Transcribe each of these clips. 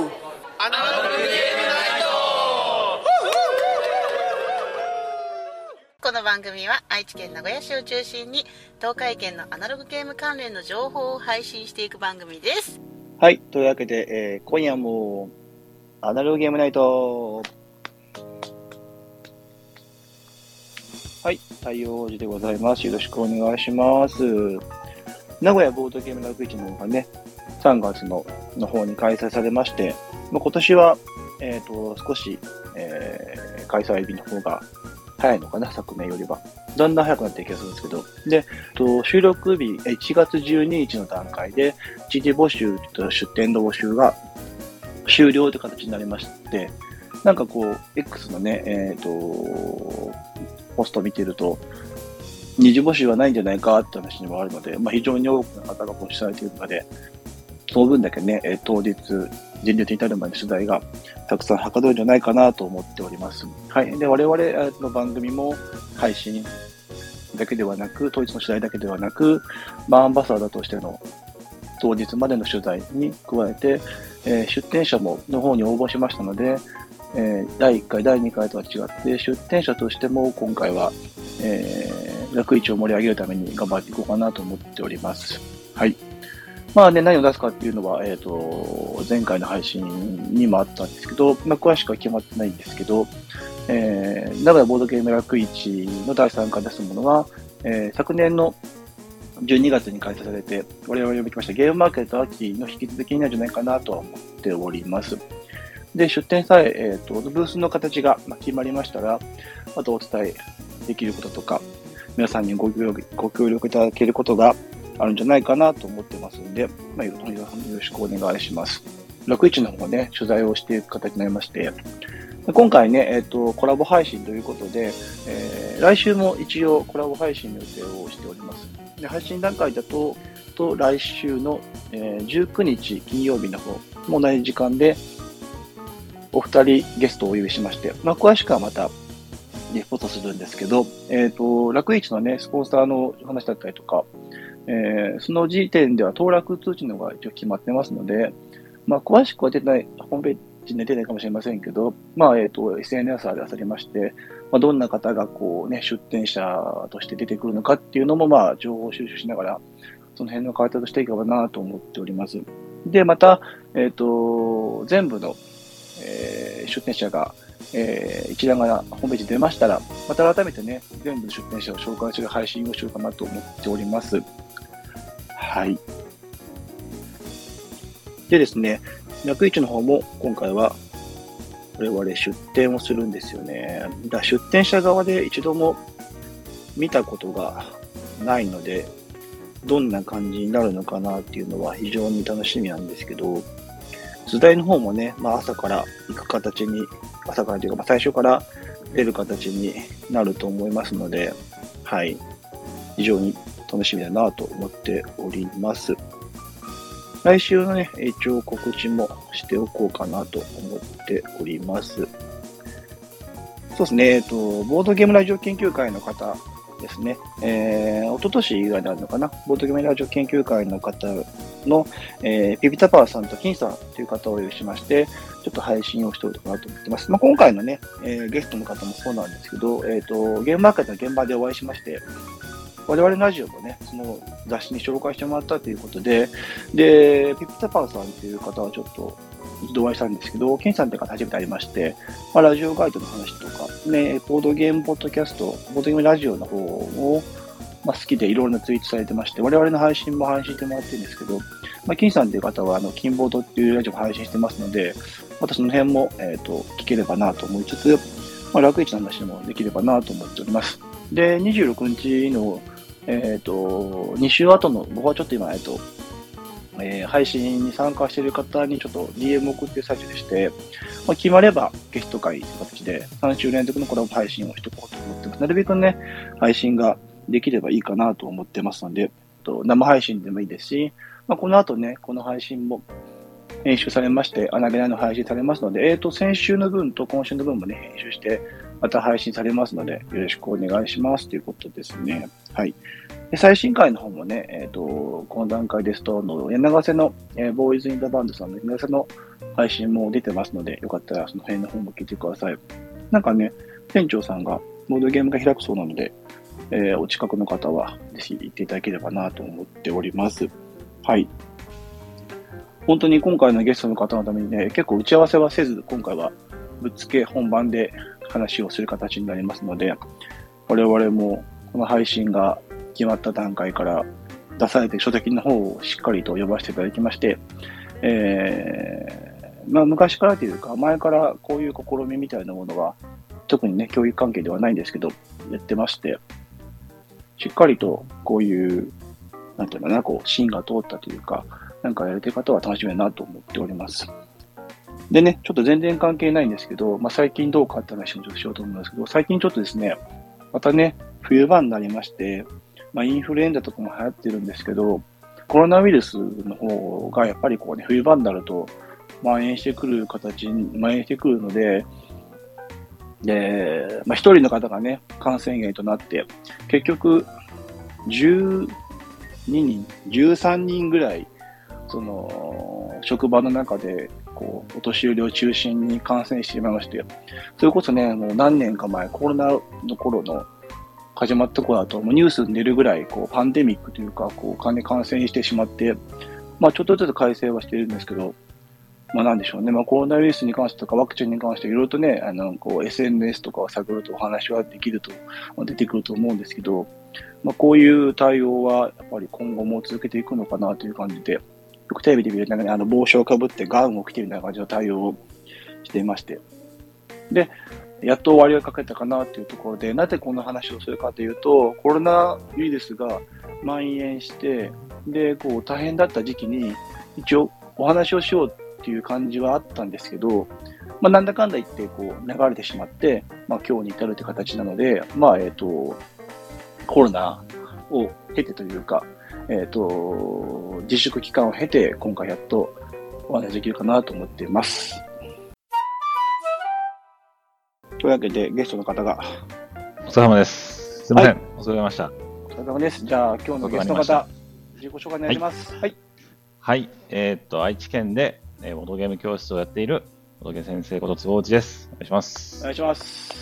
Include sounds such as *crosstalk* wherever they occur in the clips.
アナログゲームナイトこの番組は愛知県名古屋市を中心に東海圏のアナログゲーム関連の情報を配信していく番組です。はい。というわけで、えー今夜も、アナログゲームナイト。はい。太陽王子でございます。よろしくお願いします。名古屋ボードゲームラグ市の方がね、3月のの方に開催されまして、まあ、今年は、えっ、と、少し、えー開催日の方が早いのかな、昨年よりは。だんだん早くなっていく気がするんですけど。で、と収録日、1月12日の段階で、一時募集と出店の募集が終了という形になりまして、なんかこう、X のね、えっ、と、ポスト見てると、二次募集はないんじゃないかって話にもあるので、まあ、非常に多くの方が募集されているので、その分だけね、え当日、前日に至るまでの取材がたくさんはかどるんじゃないかなと思っております。はい。で、我々の番組も配信だけではなく、当日の取材だけではなく、まあ、アンバサダーとしての当日までの取材に加えて、えー出展者もの方に応募しましたので、えー第1回、第2回とは違って、出展者としても今回は、えー、楽市を盛り上げるために頑張っていこうかなと思っております。はい。まあね、何を出すかっていうのは、えっ、と、前回の配信にもあったんですけど、まあ、詳しくは決まってないんですけど、えー、名古屋ボードゲーム楽市の第3回出すものは、えー昨年の12月に開催されて、我々呼びきましたゲームマーケット秋の引き続きになるんじゃないかなとは思っております。で、出店さえ、えっ、と、ブースの形が決まりましたら、あとお伝えできることとか、皆さんにご協力ご協力いただけることがあるんじゃないかなと思ってますんで、まあ、よろしくお願いします。楽市の方ね、取材をしていく形になりまして、今回ね、えっ、と、コラボ配信ということで、えー来週も一応コラボ配信の予定をしております。で配信段階だと、と来週の、えー19日金曜日の方も同じ時間で、お二人ゲストをお呼びしまして、まあ、詳しくはまたリポートするんですけど、えっ、と、楽市のね、スポンサーの話だったりとか、えーその時点では当落通知のが一応決まってますので、まあ、詳しくは出てない、ホームページに出てないかもしれませんけど、まあ、えっ、と、SNS でされまして、まあ、どんな方がこうね、出店者として出てくるのかっていうのも、まあ、情報収集しながら、その辺の開拓していけばなと思っております。で、また、えっ、と、全部の、えー出店者が、えー一覧がホームページに出ましたら、また改めてね、全部の出店者を紹介する配信をしようかなと思っております。はい。でですね、楽市の方も今回は我々出店をするんですよね。だ出店者側で一度も見たことがないので、どんな感じになるのかなっていうのは非常に楽しみなんですけど、図台の方もね、まあ、朝から行く形に、朝からというか、最初から出る形になると思いますので、はい、非常に楽しみだなと思っております。来週のね、一応告知もしておこうかなと思っております。そうですね、えっと、ボードゲームラジオ研究会の方ですね、えー、一昨年以外になるのかな、ボードゲームラジオ研究会の方の、えー、ピピタパーさんと金さんという方をお呼びしまして、ちょっと配信をしておこうかなと思ってます。まあ、今回のね、えーゲストの方もそうなんですけど、えっ、と、ゲームマーケットの現場でお会いしまして、我々ラジオもね、その雑誌に紹介してもらったということで、で、ピピタパーさんという方はちょっと一度お会いしたんですけど、ケンさんという方初めて会いまして、まあ、ラジオガイドの話とか、ね、ボードゲームポッドキャスト、ボードゲームラジオの方を、まあ、好きでいろいろなツイートされてまして、我々の配信も配信してもらってるんですけど、まあ、金さんという方は、あの、金ボードっていうラジオも配信してますので、またその辺も、えっ、と、聞ければなと思いつつ、まあ、楽市の話もできればなと思っております。で、26日の、えっ、と、2週後の、僕はちょっと今、えっ、と、えー配信に参加している方にちょっと DM 送ってる最中でして、まあ、決まればゲスト会という形で3週連続のコラボ配信をしていこうと思ってます。なるべくね、配信ができればいいかなと思ってますので、えっと生配信でもいいですし、まあ、この後ね、この配信も編集されまして、穴げないの配信されますので、えっ、と、先週の分と今週の分もね、編集して、また配信されますので、よろしくお願いしますということですね。はい。で最新回の方もね、えっ、と、この段階ですと、あの柳瀬の、えーボーイズ・イン・ザ・バンドさんの柳瀬の配信も出てますので、よかったらその辺の方も聞いてください。なんかね、店長さんがボードゲームが開くそうなので、えーお近くの方はぜひ行っていただければなと思っております。はい。本当に今回のゲストの方のためにね、結構打ち合わせはせず、今回はぶっつけ本番で話をする形になりますので、我々もこの配信が決まった段階から出されて書籍の方をしっかりと読ませていただきまして、えーまあ、昔からというか、前からこういう試みみたいなものは、特にね、教育関係ではないんですけど、やってまして、しっかりとこういう、なんていうのかな、こう、芯が通ったというか、なんかやれてる方は楽しみだなと思っております。でね、ちょっと全然関係ないんですけど、まあ、最近どうかって話もちょっとしようと思うんですけど、最近ちょっとですね、またね、冬場になりまして、まあ、インフルエンザとかも流行ってるんですけど、コロナウイルスの方がやっぱりこうね、冬場になると蔓延してくる形に、蔓延してくるので、で、まあ、一人の方がね、感染源となって、結局、12人、13人ぐらい、その、職場の中で、こう、お年寄りを中心に感染してしまいまして、それこそね、もう何年か前、コロナの頃の始まった頃だと、もうニュースに出るぐらい、こう、パンデミックというか、こう、感感染してしまって、まあ、ちょっとずつ改正はしてるんですけど、まあ、なんでしょうね、まあ、コロナウイルスに関してとか、ワクチンに関して、いろいろとね、あの、こう、SNS とかを探るとお話はできると、まあ出てくると思うんですけど、まあ、こういう対応は、やっぱり今後も続けていくのかなという感じで、よくテレビで見るなんかね、あの、帽子をかぶってガウンを着てるような感じの対応をしていまして。で、やっと終わりをかけたかなというところで、なぜこんな話をするかというと、コロナウイルスが蔓延して、で、こう、大変だった時期に、一応お話をしようっていう感じはあったんですけど、まあ、なんだかんだ言って、こう、流れてしまって、まあ、今日に至るって形なので、まあ、えっ、と、コロナを経てというか、えっ、と、自粛期間を経て、今回やっとお話できるかなと思っています。というわけで、ゲストの方が、お疲れ様です。すいません。はお疲れ様でした。お疲れ様です。じゃあ、今日のゲストの方、自己紹介お願いします。はい。はい。えーっと、愛知県で、えーボードゲーム教室をやっている、ボードゲ先生こと坪内です。お願いします。お願いします。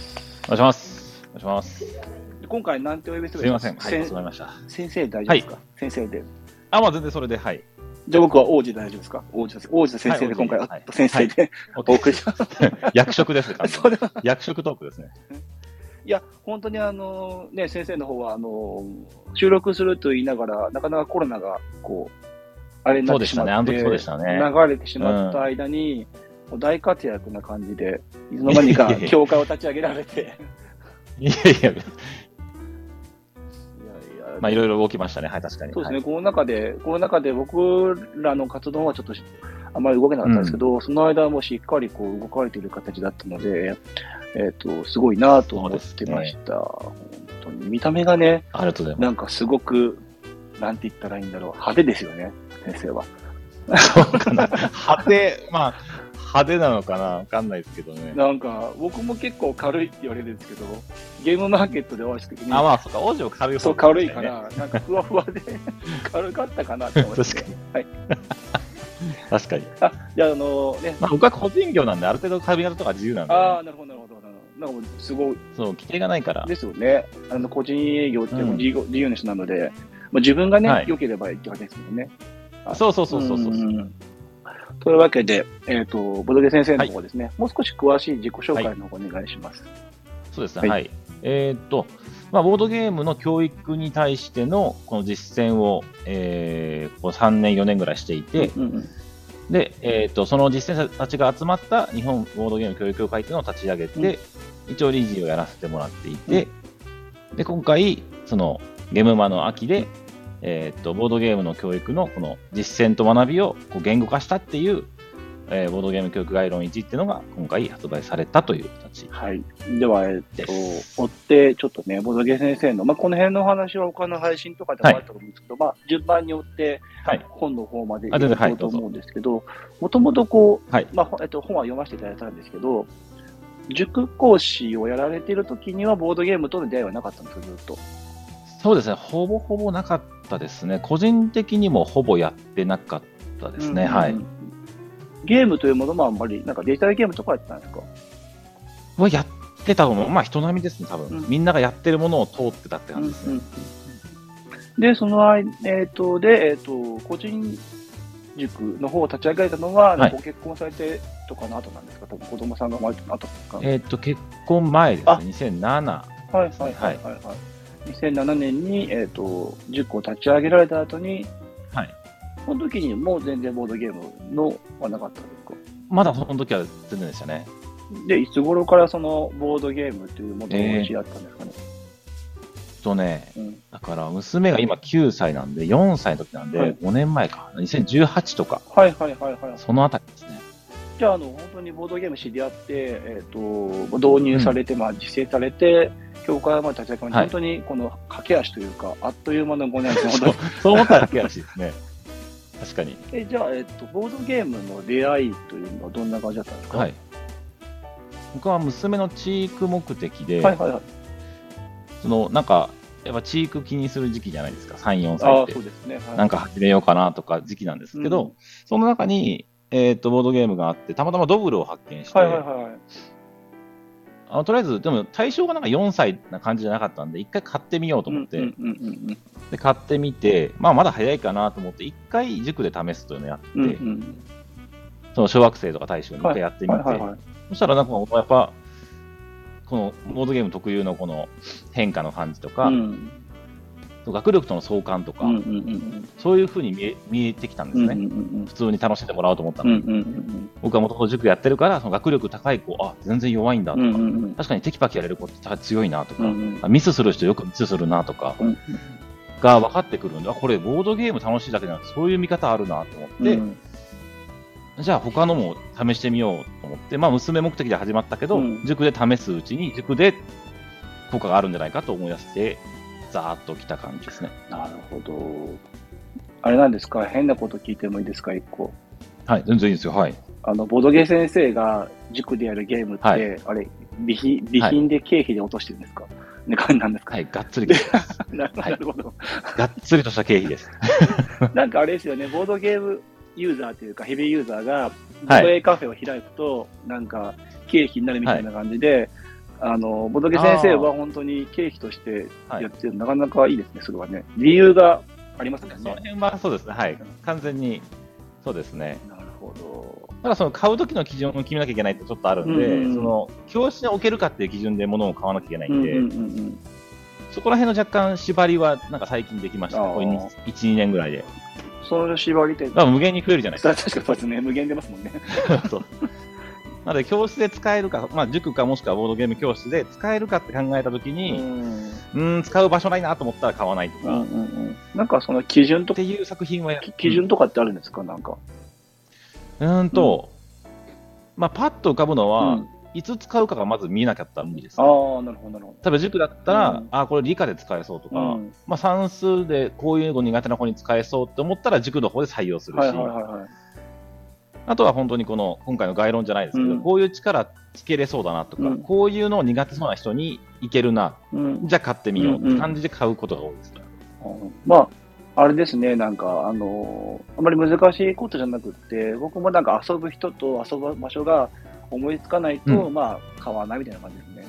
お願いします。お願いします。今回、なんてお呼びするすいません。はい、先遅くなりました。先生大丈夫ですか、先生で。あ、まあ全然それで、はい。じゃあ僕は王子で大丈夫ですか？王子です。王子と先生ではい今回、はい先生で、お送りします。*laughs* 役職ですね、完全に。それは、役職トークですね。いや、本当にあの、ね、先生の方は、あの、収録すると言いながら、なかなかコロナが、こう、あれになってしまって、ね。ね。流れてしまった間に、もう大活躍な感じで、いつの間にか教会を立ち上げられて、いやいや、まあいろいろ動きましたね。はい、確かに。そうですね、はいこの中で、この中で僕らの活動はちょっとあまり動けなかったんですけど、その間はもうしっかりこう動かれている形だったので、えっ、と、すごいなと思ってました。本当に。見た目がね、ありがとうございなんかすごく、なんて言ったらいいんだろう、派手ですよね、先生は。ます。そうかな。派手、まあ、派手なのかなわかんないですけどね。なんか、僕も結構軽いって言われるんですけど、ゲームマーケットでお会いした時に、あ、まあ、そっか、王子も軽い方そう、軽いから、なんかふわふわで *laughs* 軽かったかなと思って。確かに。はい。*laughs* 確かに。あ、じゃあ、あのね、まあ、僕は個人業なんで、ある程度髪型とか自由なんで、ああ、なるほど、なるほど。なるほどなんかすごいそう、規定がないから。ですよね。あの、個人営業ってもうん自由,、自由な人なので、まあ、自分がね、はい良ければいいって感じですもんね。そうそうそうそうそう。んというわけで、えっ、と、ボドゲ先生の方ですね、もう少し詳しい自己紹介の方お願いします。そうですね。はいはい。えーっと、まあ、ボードゲームの教育に対してのこの実践を、えー、ここ3年、4年ぐらいしていて、うんうんで、えーっと、その実践者たちが集まった日本ボードゲーム教育協会というのを立ち上げて、うん一応理事をやらせてもらっていて、で、今回、そのゲームマの秋で、えーっと、ボードゲームの教育のこの実践と学びをこう言語化したっていう、えーボードゲーム教育概論1っていうのが今回発売されたという形はい。では、えっ、でと、す。追って、ちょっとね、ボドゲ先生の、まあ、この辺のお話は他の配信とかでもあったと思うんですけど、まあ、順番に追って、はい。本の方まで行こうと思うんですけど、もともとこう、はいまあ、ほえっと、本は読ませていただいたんですけど、塾講師をやられている時にはボードゲームとの出会いはなかったんですか、ずっと。そうですね、ほぼほぼなかったですね。個人的にもほぼやってなかったですね。うんはい。ゲームというものもあんまり、なんかデジタルゲームとかやってたんですか？はやってたのも、まあ人並みですね、多分、うんみんながやってるものを通ってたって感じですね。うんうんで、その間、えっ、と、で、えっ、と、個人塾の方を立ち上げられたのは、はいご結婚されてとかの後なんですか？多分子供さんが生まれたの後ですかえっ、と、結婚前ですね、あ2007。はいはいはいはい、はい。2007年に、えっ、と、塾を立ち上げられた後に、はい。その時にもう全然ボードゲームのはなかったんですか？まだその時は全然でしたね。で、いつ頃からそのボードゲームというものをお持ちだったんですかね？とね、うんだから娘が今9歳なんで、4歳の時なんで、はい5年前か、2018とか、はいはいはいはい。そのあたりですね。じゃあ、あの、本当にボードゲーム知り合って、えっ、と、導入されて、まあ、実践されて、教会まで立ち上げはい本当にこの駆け足というか、あっという間の5年そうど。そう思ったら悔しいですね。*laughs* 確かに。え、じゃあ、えっ、と、ボードゲームの出会いというのはどんな感じだったんですか？はい。僕は娘のチーク目的で、はいはいはい。そのなんか、やっぱチーク気にする時期じゃないですか、3、4ああ、歳ってそう。ですね。はい、なんか始めようかなとか時期なんですけど、うんその中に、えっとボードゲームがあって、たまたまドブルを発見して、はいはいはい。あのとりあえず、でも対象がなんか4歳な感じじゃなかったんで、一回買ってみようと思って、うんうんうんで買ってみて、まあ、まだ早いかなと思って、一回塾で試すというのをやって、うんうんうん。その小学生とか対象に一回やってみて、はいはいはい。そしたらなんかやっぱ、このボードゲーム特有のこの変化の感じとか、うん学力との相関とか、うんうんうんそういうふうに見え見えてきたんですね、うんうんうん普通に楽しんでもらおうと思ったのに、うんうんうん僕はもともと塾やってるから、その学力高い子、あ全然弱いんだとか、うんうんうん。確かにテキパキやれる子って強いなとか、うんうんあミスする人よくミスするなとかうんが分かってくるんで、あこれ、ボードゲーム楽しいだけじゃなくて、そういう見方あるなと思って、うん。じゃあ他のも試してみようと思って、まあ、娘目的で始まったけど、うん。塾で試すうちに、塾で効果があるんじゃないかと思い出して、ざーっと来た感じですね。なるほど。あれなんですか？変なこと聞いてもいいですか？一個。はい、全然いいですよ。はい。あの、ボドゲ先生が塾でやるゲームって、はいあれ、備品、備品で経費で落としてるんですか、ね、なんですか、はい、がっつり経費です。*laughs* なるほどはいなるほど。がっつりとした経費です。*laughs* なんかあれですよね、ボードゲームユーザーというか、ヘビーユーザーが、ボードゲーカフェを開くと、なんか、経費になるみたいな感じで、あの、ボドゲ先生は本当に経費としてやってる、なかなかいいですね、それはね。理由がありますねその。辺はそうですね。はい。完全に、そうですね。なるほど。ただその買う時の基準を決めなきゃいけないってちょっとあるんで、うんうんうんその教室に置けるかっていう基準で物を買わなきゃいけないんで、うんうんうんうん。そこら辺の若干縛りはなんか最近できました、あーこれ1、2年ぐらいで。その縛りって、無限に増えるじゃないです *laughs* 確かにそうですね、無限出ますもんね。か。*laughs* そうなので教室で使えるか、まあ、塾かもしくはボードゲーム教室で使えるかって考えたときうに、んうーん、使う場所ないなと思ったら買わないとか、っうんうんうん。なんかその基準とていう作品は基準とかってあるんですか？なんか。うーんと、まあ、パッと浮かぶのは、うんいつ使うかがまず見えなかったら無理です。ああ、なるほど、なるほ例えば塾だったら、うんあこれ理科で使えそうとか、ど。うんまあ、算数でこういうの苦手な子に使えそうって思ったら塾の方で採用するし、はいはいはいはい。あとは本当にこの今回の概論じゃないですけど、うんこういう力つけれそうだなとか、うんこういうの苦手そうな人にいけるな、うんじゃあ買ってみようって感じで買うことが多いですね。まあ、あれですね、なんか、あのあまり難しいことじゃなくって、僕もなんか遊ぶ人と遊ぶ場所が思いつかないと、うまあ、買わないみたいな感じですね。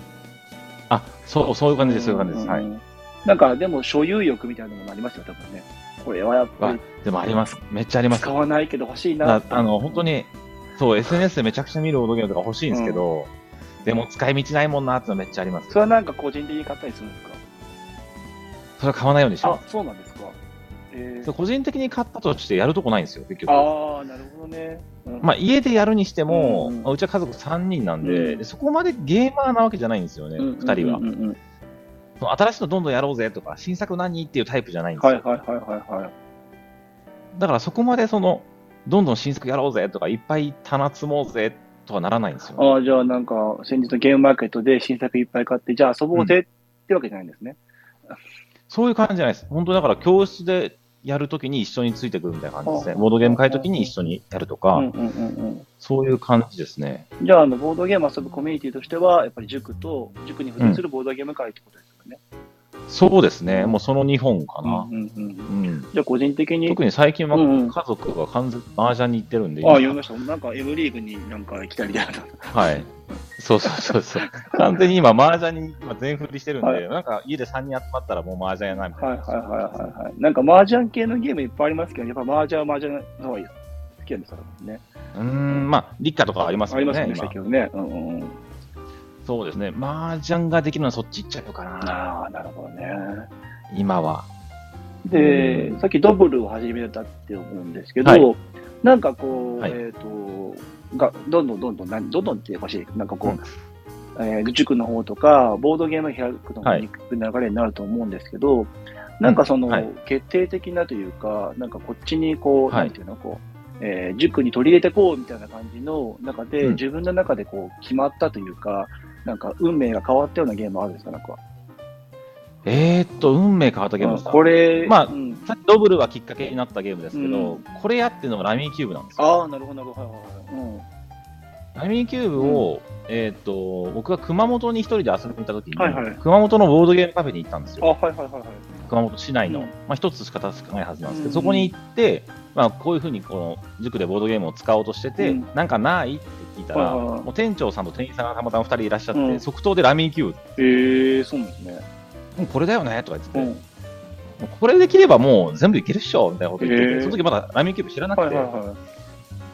あそうそういう感じです、そういう感じです。はい。うんなんか、でも、所有欲みたいなのもありますよ、多分ね。これはやっぱありでもあります、めっちゃあります。使わないけど欲しいな。あの本当にそう SNS でめちゃくちゃ見るボードゲームとか欲しいんですけど、でも使い道ないもんなってのめっちゃあります。それはなんか個人的に買ったりするんですか？それは買わないようにしあま、そうなんですか。えす。そう個人的に買ったとしてやるとこないんですよ、結局。ああ、なるほどね。うんまあ、家でやるにしても、うんうちは家族3人なんで,、うんでそこまでゲーマーなわけじゃないんですよね、うん2人は、うんうんうんその新しいのどんどんやろうぜとか、新作何っていうタイプじゃないんですよ。はいはいはいはいはい。だからそこまでその、どんどん新作やろうぜとか、いっぱい棚積もうぜとかならないんですよ、ね。ああ、じゃあなんか、先日のゲームマーケットで新作いっぱい買って、じゃあ遊ぼうぜってわけじゃないんですね。そういう感じじゃないです。本当だから教室でやるときに一緒についてくるみたいな感じですね。あボードゲーム買いときに一緒にやるとか、うんうんうんうん。そういう感じですね。じゃあ、あの、ボードゲーム遊ぶコミュニティとしては、やっぱり塾と、塾に付随するボードゲーム会ってことですよね。そうですね、もうその2本かな。うんうんうんうんじゃあ個人的に、特に最近は家族が完全麻雀に行ってるんで、ああ、読みました。なんか M リーグになんか来たみたいな。はい。そうそうそうそう。完全に今、麻雀に今全振りしてるんで、はいなんか家で3人集まったらもう麻雀やなみたいな。はいはいはいはいはい。なんか麻雀系のゲームいっぱいありますけど、やっぱ麻雀は麻雀の方が好きなんですからね。うーん、まあ、立夏とかありますけどね、ありますよね、うん。そうですね。麻雀ができるのはそっち行っちゃうかな、ああ、なるほどね。今は。でう、ん。さっきドブルを始めたって思うんですけど、はい。なんかこう、はい。えっ、と、が、どんどんどんどん、なんどんどんっていうかしい、なんかこう、えー塾の方とか、ボードゲームを開くのはい。に行く流れになると思うんですけど、なんかその、はい。決定的なというか、なんかこっちにこう、はい。なんていうの、こう、えー塾に取り入れてこうみたいな感じの中で、うん。自分の中でこう決まったというか、なんか運命が変わったようなゲームあるんですか、なんか。えー、っと、運命変わったゲームですか、これ、まあうんさっきドブルはきっかけになったゲームですけど、うんこれやってるのがラミーキューブなんですよ。ああ、なるほど、なるほど。はいはいはい。ラミーキューブを、えーっと、僕が熊本に一人で遊びに行った時に、はいはい熊本のボードゲームカフェに行ったんですうん、あ、よ。はいはいはいはい。熊本市内の、うんまあ一つしか確かないはずなんですけど、うんそこに行って、まあこういうふうにこの塾でボードゲームを使おうとしてて、うんなんかないって聞いたら、はいはいはいもう店長さんと店員さんがたまたま二人いらっしゃって、うん即答でラミーキューブ、ええそうなんですね。うんこれだよねとか言ってて、うん。もうこれできればもう全部いけるっしょみたいなこと言ってて、へーその時まだラミーキューブ知らなくて、はいはいは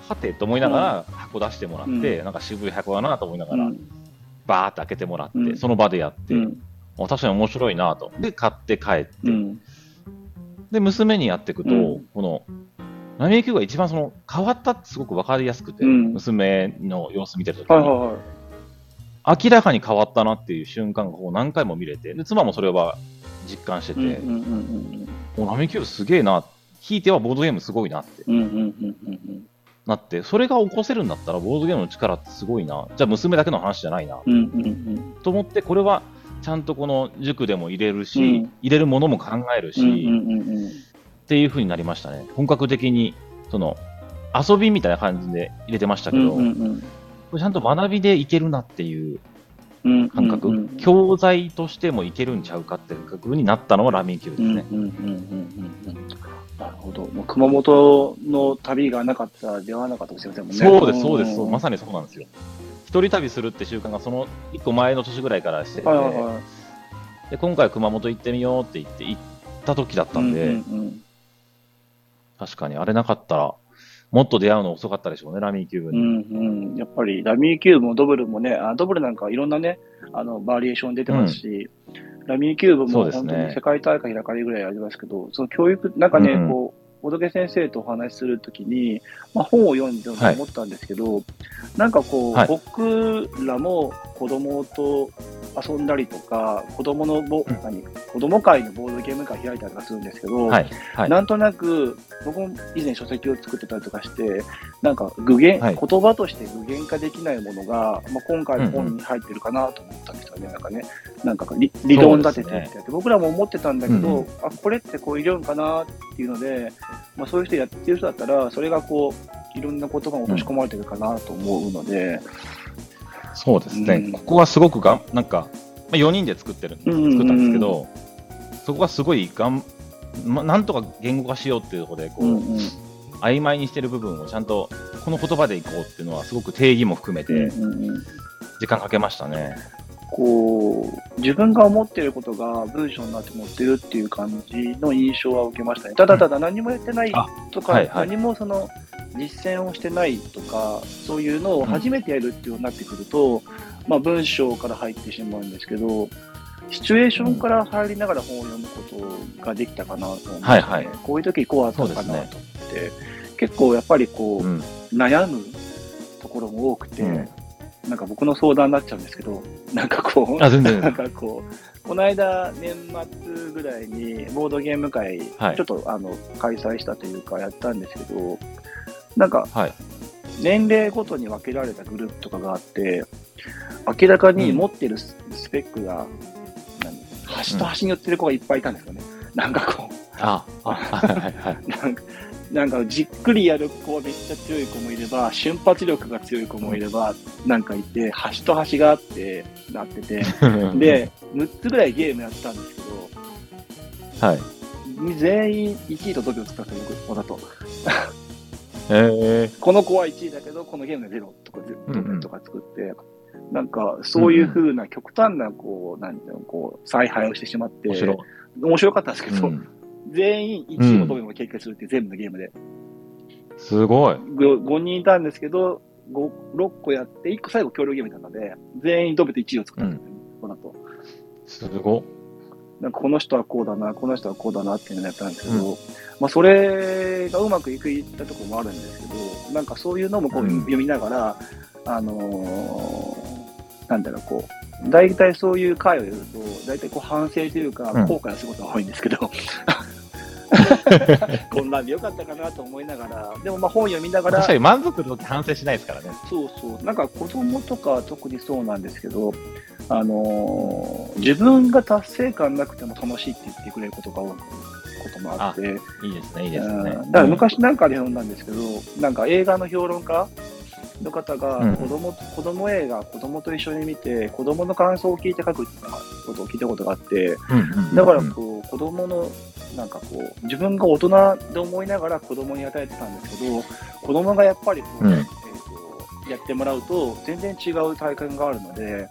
はてと思いながら箱出してもらって、うんなんか渋い箱だなと思いながい。ら、うんバーって開けてもらって、うんその場でやって、う確かに面白いなと。で、買って帰って、うん。で、娘にやっていくと、うんこの、ラミーキューブが一番その変わったってすごく分かりやすくて、うん娘の様子見てるときに、はいはいはい。明らかに変わったなっていう瞬間がこう何回も見れて、で妻もそれは実感してて、うんうんうんもうラミーキューブすげえな、ひいてはボードゲームすごいなってうんうんうんうん。なって、それが起こせるんだったらボードゲームの力ってすごいな、じゃあ娘だけの話じゃないな、うんうんうん。と思って、これはちゃんとこの塾でも入れるし、うん入れるものも考えるし、うんうんうんうん。っていう風になりましたね。本格的に、その、遊びみたいな感じで入れてましたけど、うんうんこれちゃんと学びでいけるなっていううん。感覚、うんうん教材としてもいけるんちゃうかっていう感覚になったのはラミーキューブですね。うんうんうんうんうん。なるほど。もう熊本の旅がなかったら出会わなかったかもしれませんもんね。そうです、そうです、まささにそうなんですよ。一人旅するって習慣がその一個前の年ぐらいからしてて、はいはいはい。で今回熊本行ってみようって言って行った時だったんで、うんうん確かに。あれなかったら、もっと出会うの遅かったでしょうね、ラミーキューブうに。んうん、やっぱりラミーキューブもドブルもね、あドブルなんかいろんなね、あのバリエーション出てますし、ラミーキューブも本当に世界大会開かれるぐらいありますけど、その教育、なんかね、うんこう、小竹先生とお話しするときに、まあ、本を読んで思ったんですけど、なんかこう、はい。僕らも子供と遊んだりとか、子供のボ、うん。何子供会のボードゲーム会開いたりとかするんですけど、はい、はい。なんとなく、僕も以前書籍を作ってたりとかして、なんか具現、はい。言葉として具現化できないものが、まあ、今回の本に入ってるかなと思ったんですよね。なんかね、なんか理理論立ててってやって、僕らも思ってたんだけど、うんうん。あ、これってこういう理論かなっていうので、まあ、そういう人やってる人だったら、それがこう、いろんなことが落とし込まれてるかなと思うので、そうですね、うん。ここはすごくがん、なんか、まあ、4人で作ってる、作ったんですけど、そこがすごいがん、ま、なんとか言語化しようっていうところでこう、うんうん。曖昧にしてる部分をちゃんとこの言葉でいこうっていうのは、すごく定義も含めて時間かけましたね。こう、自分が思っていることが文章になって持ってるっていう感じの印象は受けましたね。ただただ何もやってないあとか、はいはい。何もその実践をしてないとか、そういうのを初めてやるっていうようになってくると、まあ文章から入ってしまうんですけど、シチュエーションから入りながら本を読むことができたかなと思うんですね。はいはいこういう時こうあったのかなと思って、結構やっぱりこう、うん。悩むところも多くて、うんなんか僕の相談になっちゃうんですけど、なんかこう。なんかこう、この間、年末ぐらいにボードゲーム会、はいちょっとあの開催したというか、やったんですけど、なんかはい。年齢ごとに分けられたグループとかがあって、明らかに持ってるススペックが、何端と端に寄ってる子がいっぱいいたんですよね。なんかこあ、あ、はいはいはい。う、*laughs* なんか、なんかじっくりやる子はめっちゃ強い子もいれば、瞬発力が強い子もいれば、なんかいて、端と端があって、なってて、*laughs* で、6つぐらいゲームやったんですけど、はい。全員1位とドキドキ使って僕、わざと。えこの子は1位だけど、このゲームで0とかうんうん0とか作って、なんか、そういう風な極端な、こう、なんていうの、こう、采配をしてしまって、面白い。面白かったんですけど、うん全員1位のドミノを経験するっていう全部のゲームで。すごい。5, 5人いたんですけど、5 6個やって、1個最後協力ゲームだったので、全員ドミノ1位を作ったんですよ、この後。すごっ。なんかこの人はこうだな、この人はこうだなっていうのをやったんですけど、まあそれがうまくいくいったところもあるんですけど、なんかそういうのもこううん。読みながら、あのーなんだろう、こう、大体そういう回をやると、大体こう反省というか、うん。後悔することが多いんですけど、*laughs* こんなんでよかったかなと思いながら、でもまあ本読みながら確か、に満足の時反省しないですからね。そうそう、なんか子供とかは特にそうなんですけど、あのー自分が達成感なくても楽しいって言ってくれることが多いこともあって、いいですね、いいですね。うん。だから昔なんかで読んだんですけど、なんか映画の評論家の方がうん。子供、子供映画、子供と一緒に見て、子供の感想を聞いて書くってことを聞いたことがあって、うんうんうんだからこう、子供の、なんかこう、自分が大人で思いながら子供に与えてたんですけど、子供がやっぱりこう、うん。えーとやってもらうと、全然違う体感があるので、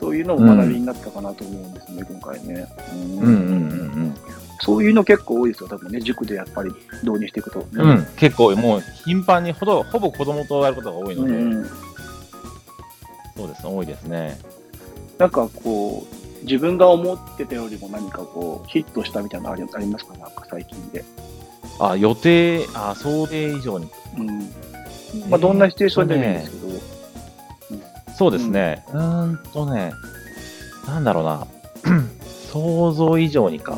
そういうのも学びになったかなと思うんですね、今回ね。うんうんうんうんそういうの結構多いですよ、多分ね、塾でやっぱり導入していくと。うん。うん、結構もう頻繁にほど、ほぼ子供とやることが多いので、うんそうですね、多いですね。なんかこう、自分が思ってたよりも何かこう、ヒットしたみたいなのありありますか？なんか最近で。あ、予定、あ、想定以上に。うん。まあ、どんなシチュエーションでもいいんですけど。そうですね。うーんとね、なんだろうな。*clears throat* 想像以上にか。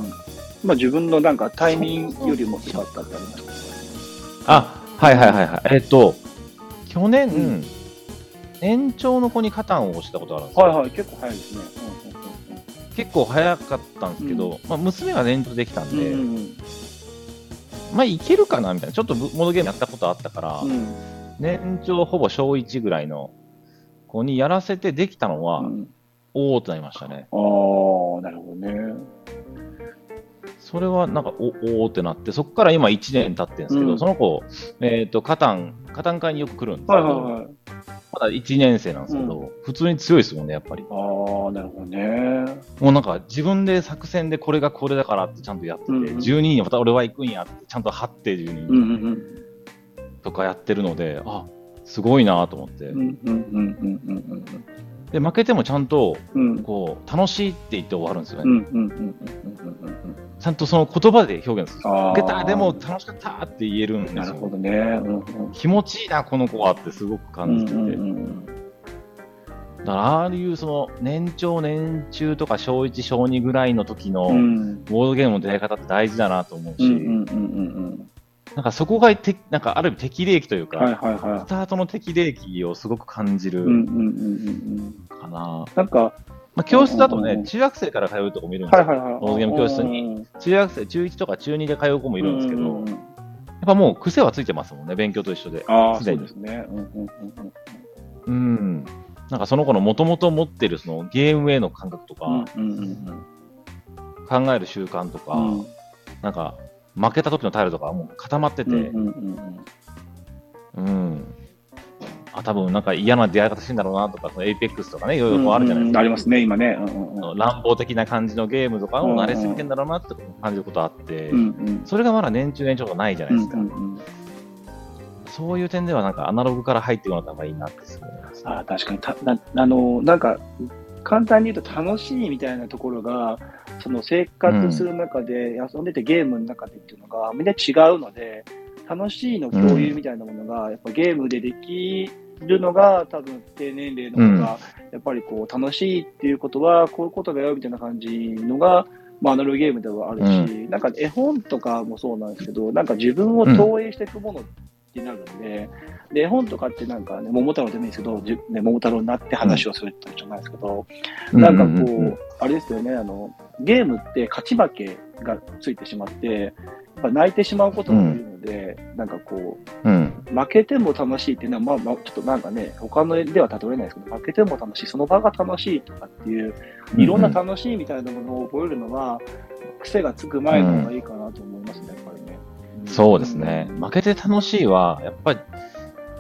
まあ、自分のなんかタイミングよりも良かったってありましたあ、はいはいはいはい。えっと、去年、うん年長の子にカタンを押したことがあるんですよ。はいはい、結構早いですね。結構早かったんですけど、まあ、娘が年長できたんで、うんうんうんまあいけるかなみたいな、ちょっとモードゲームやったことあったから、うん年長ほぼ小1ぐらいの子にやらせてできたのは、うんおーってなりましたね。ああ、なるほどね。それはなんかおおーってなって、そこから今1年経ってるんですけど、うんその子、えっ、と、カタン、カタン会によく来るんですけど、はいはいはい。まだ1年生なんですけど、普通に強いですもんね、やっぱり。ああ、なるほどね。もうなんか自分で作戦でこれがこれだからってちゃんとやってて、うんうん12人にまた俺は行くんやってちゃんと張って12うんう人んとかやってるので、あすごいなと思って、で負けてもちゃんと。こう楽しいって言って終わるんですよね、ちゃんとその言葉で表現する負けたでも楽しかったって言えるんですよ。なるほどね。うんうん。気持ちいいなこの子はってすごく感じてて、うんうんだからああいうその年長年中とか小1小2ぐらいの時のボードゲームの出会い方って大事だなと思うし、なんかそこがてなんかある意味適齢期というか、うん。はいはいはスタートの適齢期をすごく感じい。る。かな。なんか、まあ、教室だとね、中学生から通うとこもいるんですよ。はいはいはい。ボードゲーム教室に中学生、中1とか中2で通う子もいいるんですけど、やっぱもう癖はついてますもんね、勉強と一緒で。ああ、すでにそうですね。うん。なんかその子のもともと持ってるそのゲームへの感覚とか、考える習慣とか、なんか負けた時の態度とかはもう固まってて、うんうんうんうん。あ、多分なんか嫌な出会い方してんだろうなとか、そのエイペックスとかね、いろいろあるじゃないですか。ありますね、今ね。うんうんうん。乱暴的な感じのゲームとかを慣れすぎてんだろうなって感じることあって、うんうん。それがまだ年中年長がないじゃないですか、うんうんうん。そういう点ではなんかアナログから入っていくのがいいなって思います、ああ、確かに。たな、あの、なんか、簡単に言うと楽しいみたいなところが、その生活する中で、遊んでてゲームの中でっていうのがみんな違うので、楽しいの共有みたいなものが、やっぱゲームでできるのが、多分低年齢の子が、やっぱりこう、楽しいっていうことは、こういうことだよみたいな感じのが、まあ、アナログゲームではあるし、なんか絵本とかもそうなんですけど、なんか自分を投影していくものってなるんで、で、絵本とかってなんかね、桃太郎でもいいですけど、じね、桃太郎になって話をするってことじゃないですけど、なんかこう、あれですよね、あの、ゲームって勝ち負けがついてしまって、やっぱ泣いてしまうことがいるので、なんかこうん。う、負けても楽しいっていうのは、まあ、まあ、ちょっとなんかね、他のでは例えないですけど、負けても楽しい、その場が楽しいとかっていう、いろんな楽しいみたいなものを覚えるのは、癖がつく前の方がいいかなと思いますね、やっぱりね。そうですね。負けて楽しいは、やっぱり、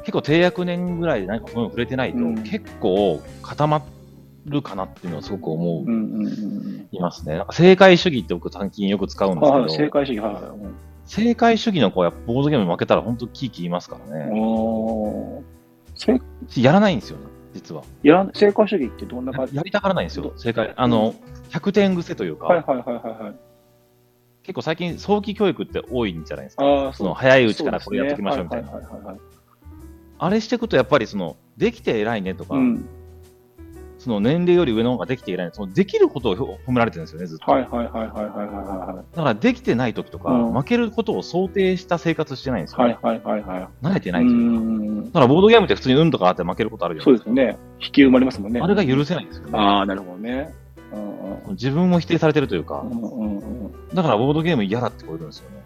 結構低学年ぐらいで何かそういうの触れてないと、うん結構固まるかなっていうのはすごく思う、うんうんうんいますね。なんか正解主義って僕、短期によく使うんうん。ですけど、はい、正解主義、はいはい。うん正解主義の子はやっぱボードゲーム負けたら本当キーキー言いますからね。やらないんですよね、実は。やら正解主義ってどんな感じ？やりたがらないんですよ、正解。あの、100点癖というか、はいはいはいはいはい。結構最近早期教育って多いんじゃないですか。その早いうちからこれやっておきましょうみたいな。あれしていくとやっぱりその、できて偉いねとか、うん。その年齢より上の方ができて偉いね、そのできることを褒められてるんですよね、ずっと。はいはいはいはいはいはいはだからできてない時とか、うん負けることを想定した生活してないんですよ、い。ねはいはいはいはい。慣れてなういというか。ん。だからボードゲームって普通に運とかあって負けることあるじゃないですか。そうですね。引き生まれますもんね。あれが許せないんですよね。ああ、なるほどね。うんうん自分を否定されてるというかう、んうんうん。だからボードゲーム嫌だってこう言うんですよね。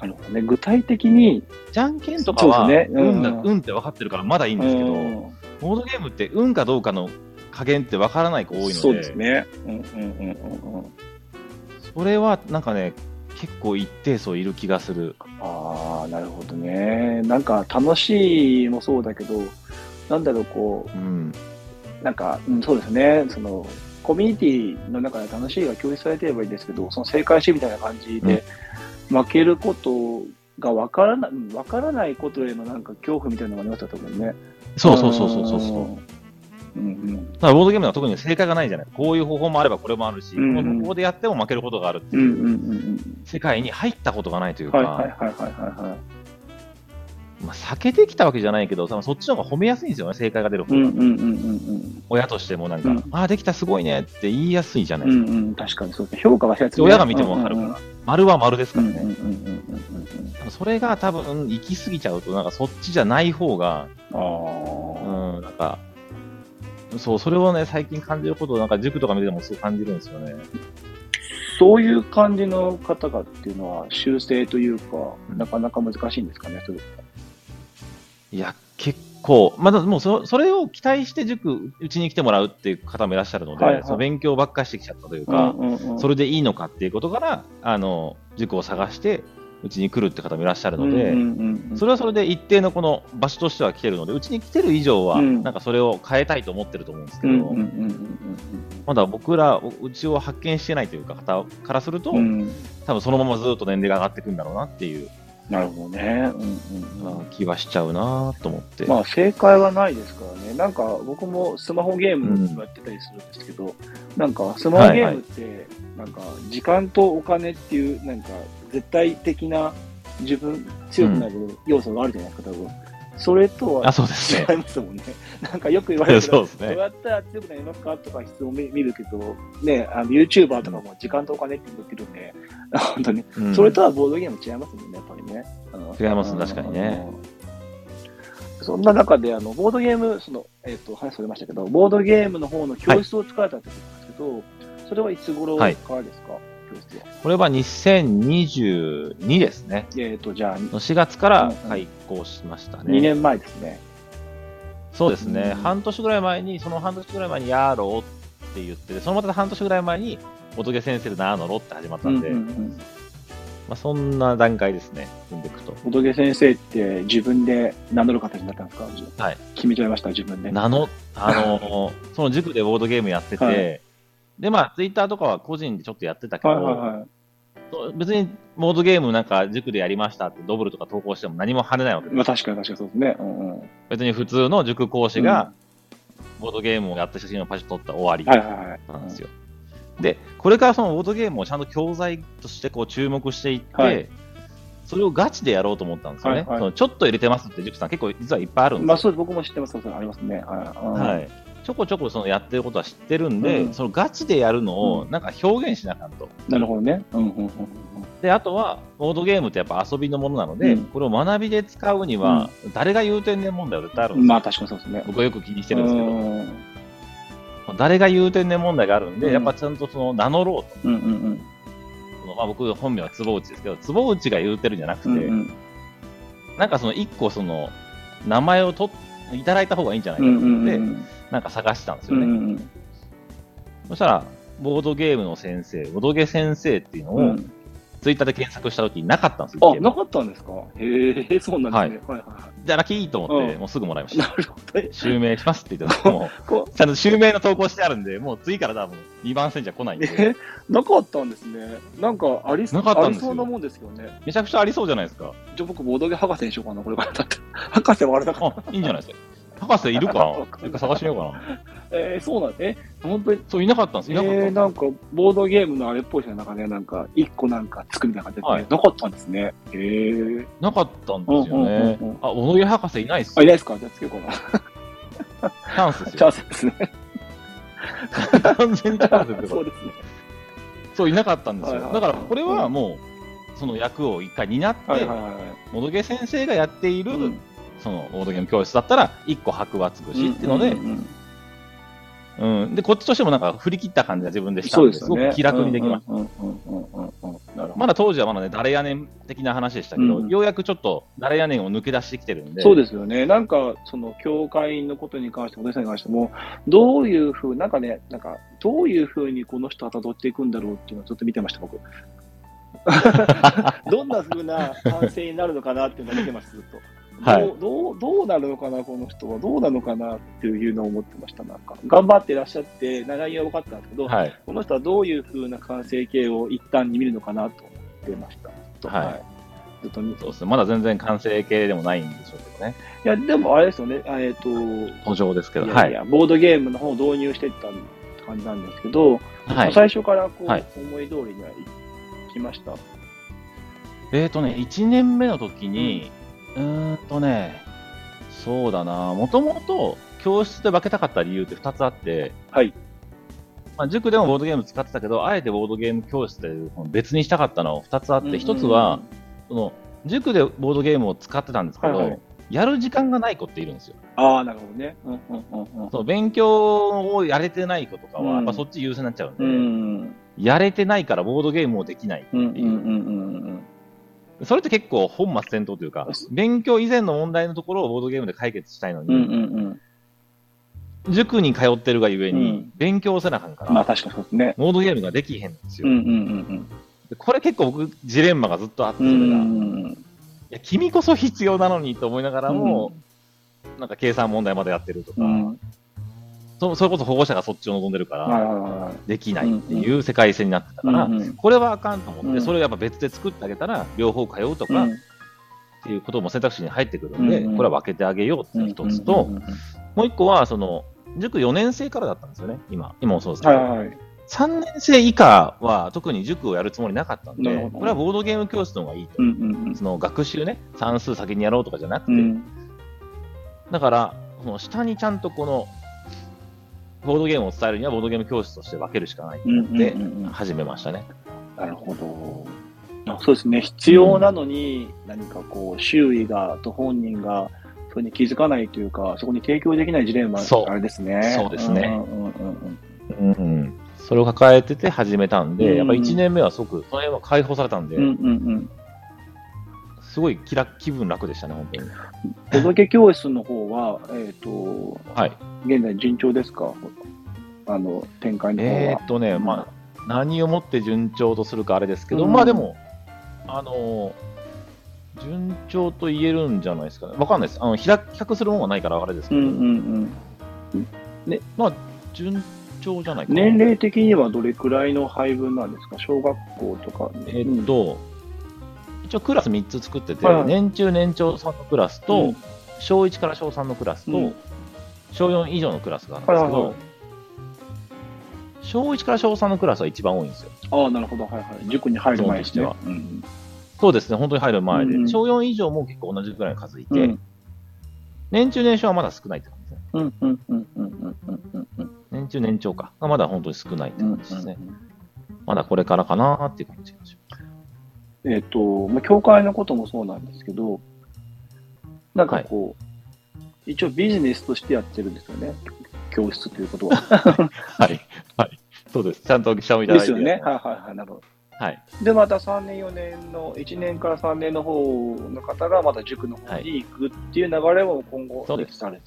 なるほどね。具体的に、じゃんけんとかは、ねうん運だ、運って分かってるからまだいいんですけど、うんボードゲームって運かどうかの加減って分からない子多いので、そうですね。うんうんうんうんうん。それはなんかね、結構一定数いる気がする。ああ、なるほどね。なんか楽しいもそうだけど、なんだろう、こうん。う、なんか、うん、そうですね。その、コミュニティの中で楽しいが共有されてればいいんですけど、その正解しみたいな感じで、負けることが分からない、うん分からないことへのなんか恐怖みたいなのがありましたと思うね。そうそうそうそうそうそう。うんうん。だからボードゲームは特に正解がないじゃない。こういう方法もあればこれもあるし、うんうんこの方法でやっても負けることがあるってうんいう。世界に入ったことがないというか、まあ、避けてきたわけじゃないけど、そっちの方が褒めやすいんですよね、正解が出る方が。うんうんうんうん親としてもなんか、うんああ、できたすごいねって言いやすいじゃないうん。ですか。うんうん、確かにそうですね。評価がしやすい、親が見てもわかるから、丸は丸ですからね。うんうんうんうんうんうん多分それが多分行き過ぎちゃうと、なんかそっちじゃない方が、うん。あうん、なんか、そう、それをね、最近感じることを、なんか塾とか見ててもすごい感じるんですよね。あ。そういう感じの方がっていうのは修正というか、うんなかなか難しいんですかね、それいや、結構、まだもうそそれを期待して塾、うちに来てもらうっていう方もいらっしゃるので、はいはい。その勉強ばっかりしてきちゃったというか、うんうんうん。それでいいのかっていうことから、あの、塾を探して、うちに来るって方もいらっしゃるので、うんうんうんそれはそれで一定のこの場所としては来てるので、うちに来てる以上は、うん。なんかそれを変えたいと思ってると思うんですけど、うんうんうんうんまだ僕ら、ううちを発見してないというか、方からすると、うん。うん多分そのままずっと年齢が上がっていくんだろうなっていう、なるほどね。うんうんうん気はしちゃうなと思って。まあ正解はないですからね。なんか僕もスマホゲームやってたりするんですけど、なんかスマホゲームって、なんか時間とお金っていう、なんか絶対的な自分強くなる要素があるじゃないですか、多分。それとはあ、そうですね違い。ますもんね。*laughs* なんかよく言われるけど、そうですね。どうやったら強くなりますかとか質問を見見るけど、ね、あの YouTuber とかも時間とお金って言ってるんで、*laughs* 本当に、うんそれとはボードゲーム違いますもんね、やっぱりね。うん違います確かにね。うんそんな中で、あの、ボードゲーム、その、えっ、と、話それましたけど、ボードゲームの方の教室を使われたってことなんですけど、それはいつ頃からはいですか、教室は。これは2022ですね。えっ、と、じゃあ、の4月から開校しましたね。2年前ですね。そうですね、うん半年ぐらい前に、その半年ぐらい前にやろうって言ってて、そのまた半年ぐらい前に、仏先生でなのろって始まったんで、うんうんうん。まあ、そんな段階ですね、踏んでいくと。仏先生って自分で名乗る形になったんですか？はい。決めちゃいました、自分で。名の、あの、その塾でボードゲームやってて、はいで、まあ、ツイッターとかは個人でちょっとやってたけど、はいはいはい。別にボードゲームなんか塾でやりましたってドブルとか投稿しても何も跳ねないわけですまあ確かに確かにそうですね。うんうん。はい別に普通の塾講師がボードゲームをやった写真をパシッと撮ったら終わり。なんですよ。で、これからそのボードゲームをちゃんと教材としてこう注目していって、はいそれをガチでやろうと思ったんですよね。はいはいそのちょっと入れてますって塾さん結構実はいっぱいあるんですよ。まあそうです、僕も知ってます、そありますね。はい。はいい。ちょこちょこそのやってることは知ってるんで、うんそのガチでやるのをうなんか表現しなあかんと。なるほどね。うんうんうんで、あとは、ボードゲームってやっぱ遊びのものなので、うんこれを学びで使うには、誰が言うてんねん問題は絶対あるんうん。ですよ。まあ確かにそうですね。僕はよく気にしてるんですけど、うん誰が言うてんねん問題があるんで、うんやっぱちゃんとその名乗ろうと。うんうんそのまあ、僕、本名は坪内ですけど、坪内が言うてるんじゃなくて、うん。うんうんなんかその一個その、名前をといただいた方がいいんじゃないかうんと思って、うんなんか探してたんですうよね。んうんそしたら、ボードゲームの先生、ボドゲ先生っていうのを、うんツイッターで検索したときになかったんですよ。あ、なかったんですか？へえ、そうなんですね。はいはいはじゃあラッキーと思って、うんもうすぐもらいまい。した。なるほどね。襲名しますって言ってたも *laughs* こう、ちゃんと襲名の投稿してあるんで、もう次から多分2番線じゃ来ないんで、え、なかったんですね。なんかありそうなかったそうなもんですよね。めちゃくちゃありそうじゃないですか。じゃあ僕、ボードゲ博士にしようかな、これから。博士はあれだから。あ、いいんじゃないですか。博士いるかな？*laughs* 一回探してみようかな。えー、そうなんえ、本当に？そう、いなかったんです。いなかったんですえー、なんか、ボードゲームのあれっぽいじゃんなんかね、なんか、一個なんか作りながらはいなかったんですね。へえー。なかったんですよねうんうんうんうん。あ、小野毛博士いないっすあ、いよ。ないですか？じゃあつけようかな。チャンスですチャよ。ンスですね。完全にチャンスですよ。そうですね。そう、いなかったんですよ。はいはいだから、これはもう、その役を一回担って、はいはいはいはい。ボドゲ先生がやっている、うんそのボードゲーム教室だったら、一個白馬つぶしっていうので、うん、で、こっちとしてもなんか振り切った感じが自分でしたんで、すごそうですよね。く気楽にできました。うんうんうんうんうんうん。なるほど。まだ当時はまだね、誰やねん的な話でしたけど、うんようやくちょっと誰やねんを抜け出してきてるんで、そうですよね。なんか、その、教会のことに関して、お姉さんに関しても、どういうふう、なんかね、なんか、どういうふうにこの人は辿っていくんだろうっていうのをずっと見てました、僕。*laughs* どんなふうな完成になるのかなっていうのを見てました、ずっと。はいどうどうどうなるのかな、この人は。どうなのかなっていうのを思ってました、なんか。頑張ってらっしゃって、長いは分かったんですけど、はい。この人はどういうふうな完成形を一旦に見るのかなと思ってました。はいずっとそうですね。まだ全然完成形でもないんでしょうけどね。いや、でもあれですよね、あえっ、と、途上ですけど、いやいや、ボードゲームの方を導入していった感じなんですけど、はい。はい。最初からこう、はい思い通りにはいきました。えーとね、1年目の時に、うーんとね、そうだな、もともと教室で分けたかった理由って2つあって、はい。まあ、塾でもボードゲーム使ってたけど、あえてボードゲーム教室で別にしたかったのは2つあって、うんうんうん1つは、その塾でボードゲームを使ってたんですけど、はいはいやる時間がない子っているんですよ。ああ、なるほどね。うんうんうんうんその勉強をやれてない子とかは、うんやっぱそっち優先になっちゃうんで、うんやれてないからボードゲームをできない。うんうんうんうんそれって結構本末転倒というか、勉強以前の問題のところをボードゲームで解決したいのに、うんうんうん塾に通ってるがゆえに、うん勉強せなあかんから、まあ確かにそうですね。ボードゲームができへんんですよ。うんうんうんでこれ結構僕、ジレンマがずっとあって、うん。うんそれが、いうんうんや君こそ必要なのにと思いながらも、なんか計算問題までやってるとか、うん。はいそそれこそ保護者がそっちを望んでるから。できないっていう世界線になってたから、これはあかんと思って、うんそれをやっぱ別で作ってあげたら、両方通うとか、うんっていうことも選択肢に入ってくるんで、これは分けてあげようっていう一つと、もう一個は、その、塾4年生からだったんですよね、今。今もそうですけど。はいはいはい。3年生以下は特に塾をやるつもりなかったんで、これはボードゲーム教室の方がいいと。その学習ね、算数先にやろうとかじゃなくて、だから、その下にちゃんとこの、ボードゲームを伝えるにはボードゲーム教室として分けるしかないと思って始めましたね。なるほど。あそうですね。必要なのに、何かこう、周囲が、と本人が、それに気づかないというか、そこに提供できないジレンマ、そうあれですね。そうですねそれを抱えてて始めたんで、うんやっぱ1年目はすごく、その辺は解放されたんで。すごい気楽気分楽でしたね、本当に。ボドゲ教室の方は、えっ、と、はい。現在順調ですか？あの、展開の方は。えーっとね、まあ、何をもって順調とするかあれですけど、うんまあでも、あのー順調と言えるんじゃないですかね。わかんないです。あの、比較するものがないからあれですけど、うんうんまあ、順調じゃないかうん。な。年齢的にはどれくらいの配分なんですか？小学校とか。えーっと、一応クラス3つ作ってて、はいはい年中年長さんのクラスと、うん小1から小3のクラスと、うん小4以上のクラスがあるんですけど、はいはいはい小1から小3のクラスは一番多いんですよ。ああ、なるほど。はいはい。塾に入る前ね。ゾーンとうんそうですね、本当に入る前で、うんうん小4以上も結構同じぐらいの数いて、うん年中年少はまだ少ないって感じですね。うんうんうんうんうんうんうん年中年長か。がまだ本当に少ないってうん感じですね。まだこれからかなっていう感じ。えっ、と、まあ、教会のこともそうなんですけど、なんかこう、一応ビジネスとしてやってるんですよね。教室ということは。*laughs* はい。はい。そうです。ちゃんと記者をいただいて。ですよね。はいはいはい。なるほど。はい。で、また3年、4年の、1年から3年の方の方がまた塾の方に行くっていう流れも今後、そうですね。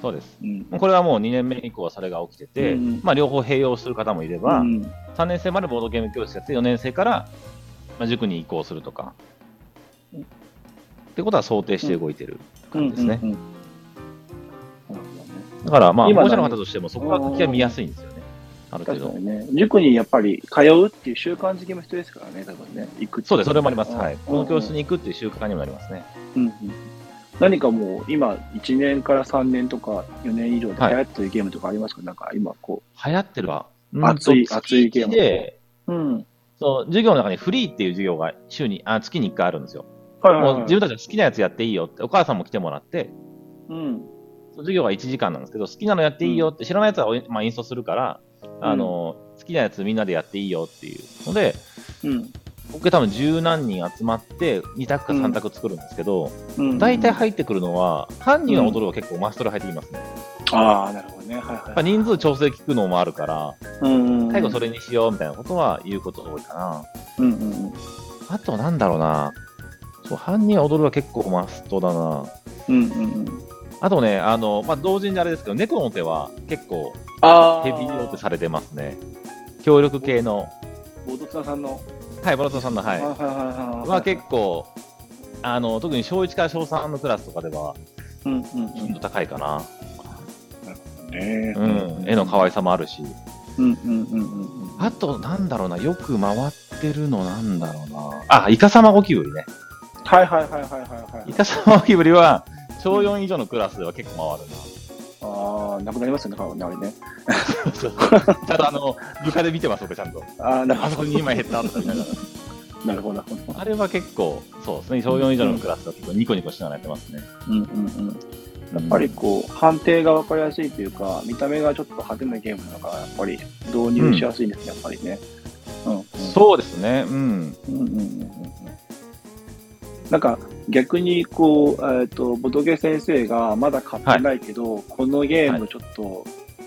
そうです。うん。これはもう2年目以降はそれが起きてて、うんまあ両方併用する方もいれば、うん3年生までボードゲーム教室やって、4年生から、まあ、塾に移行するとか、うんってことは想定して動いてる感じですね。うんうんうんなるほどねだから、まあ、保今護者の方としても、そこが先は見やすいんですよね。ある程度ね、塾にやっぱり通うっていう習慣づけも必要ですからね、多分ね、行くそうです、それもあります。うんはい。この教室に行くっていう習慣にもなりますね。うんうん何かもう、今、1年から3年とか4年以上で流行ってるゲームとかありますか、なんか今、こ流行ってるわ。熱い熱いゲーム。うん。そう、授業の中にフリーっていう授業が週に、あ、月に1回あるんですよ。はいはい、はい。もう自分たちが好きなやつやっていいよって、お母さんも来てもらって、うん。授業が1時間なんですけど、好きなのやっていいよって、知らないやつはまあ、インストするから、あの、好きなやつみんなでやっていいよっていうので、うん。僕多分十何人集まって、2択か3択作るんですけど、うん。大体入ってくるのは、犯人は踊るは結構マストで入ってきますね。ああ、なるほどね。はいやっぱはい。人数調整聞くのもあるから、うん。最後それにしようみたいなことは言うことが多いかな。うんうんうん。あとなんだろうな。そう、犯人は踊るは結構マストだな。うんうんうん。あとね、あの、まあ、同時にあれですけど、猫の手は結構。ヘビー用ってされてますね。協力系の、ボードツナさんの。はい、ボラトさんの、はい。はいはいはいはい。は結構、あの、特に小1から小3のクラスとかでは、うんうん頻度高いかな。うん。ねうん、絵の可愛さもあるし。うんうんうんうんうん。あと、なんだろうな、よく回ってるのなんだろうな。あ、イカサマゴキブリね。はいはいはいはいはいはい。イカサマゴキブリは、小4以上のクラスでは結構回るな。ああ、なくなりますよね、顔ね、あれね。ちゃんとあの、床で見てます、僕ちゃんと。ああ、なるほあそこに2枚減ったとか見ながら。ど。なるほど。*laughs* なるほどあれは結構、そうですね、小4以上のクラスは結構ニコニコしながらやってますね。うんうんうん。やっぱりこう、判定が分かりやすいというか、見た目がちょっと派手なゲームなのが、やっぱり導入しやすいですね、やっぱりね。うん、うん。そうですね、うん。うんうんうんうんうん。なんか逆にこう、えっ、と、ボトゲ先生がまだ買ってないけど、このゲームちょっと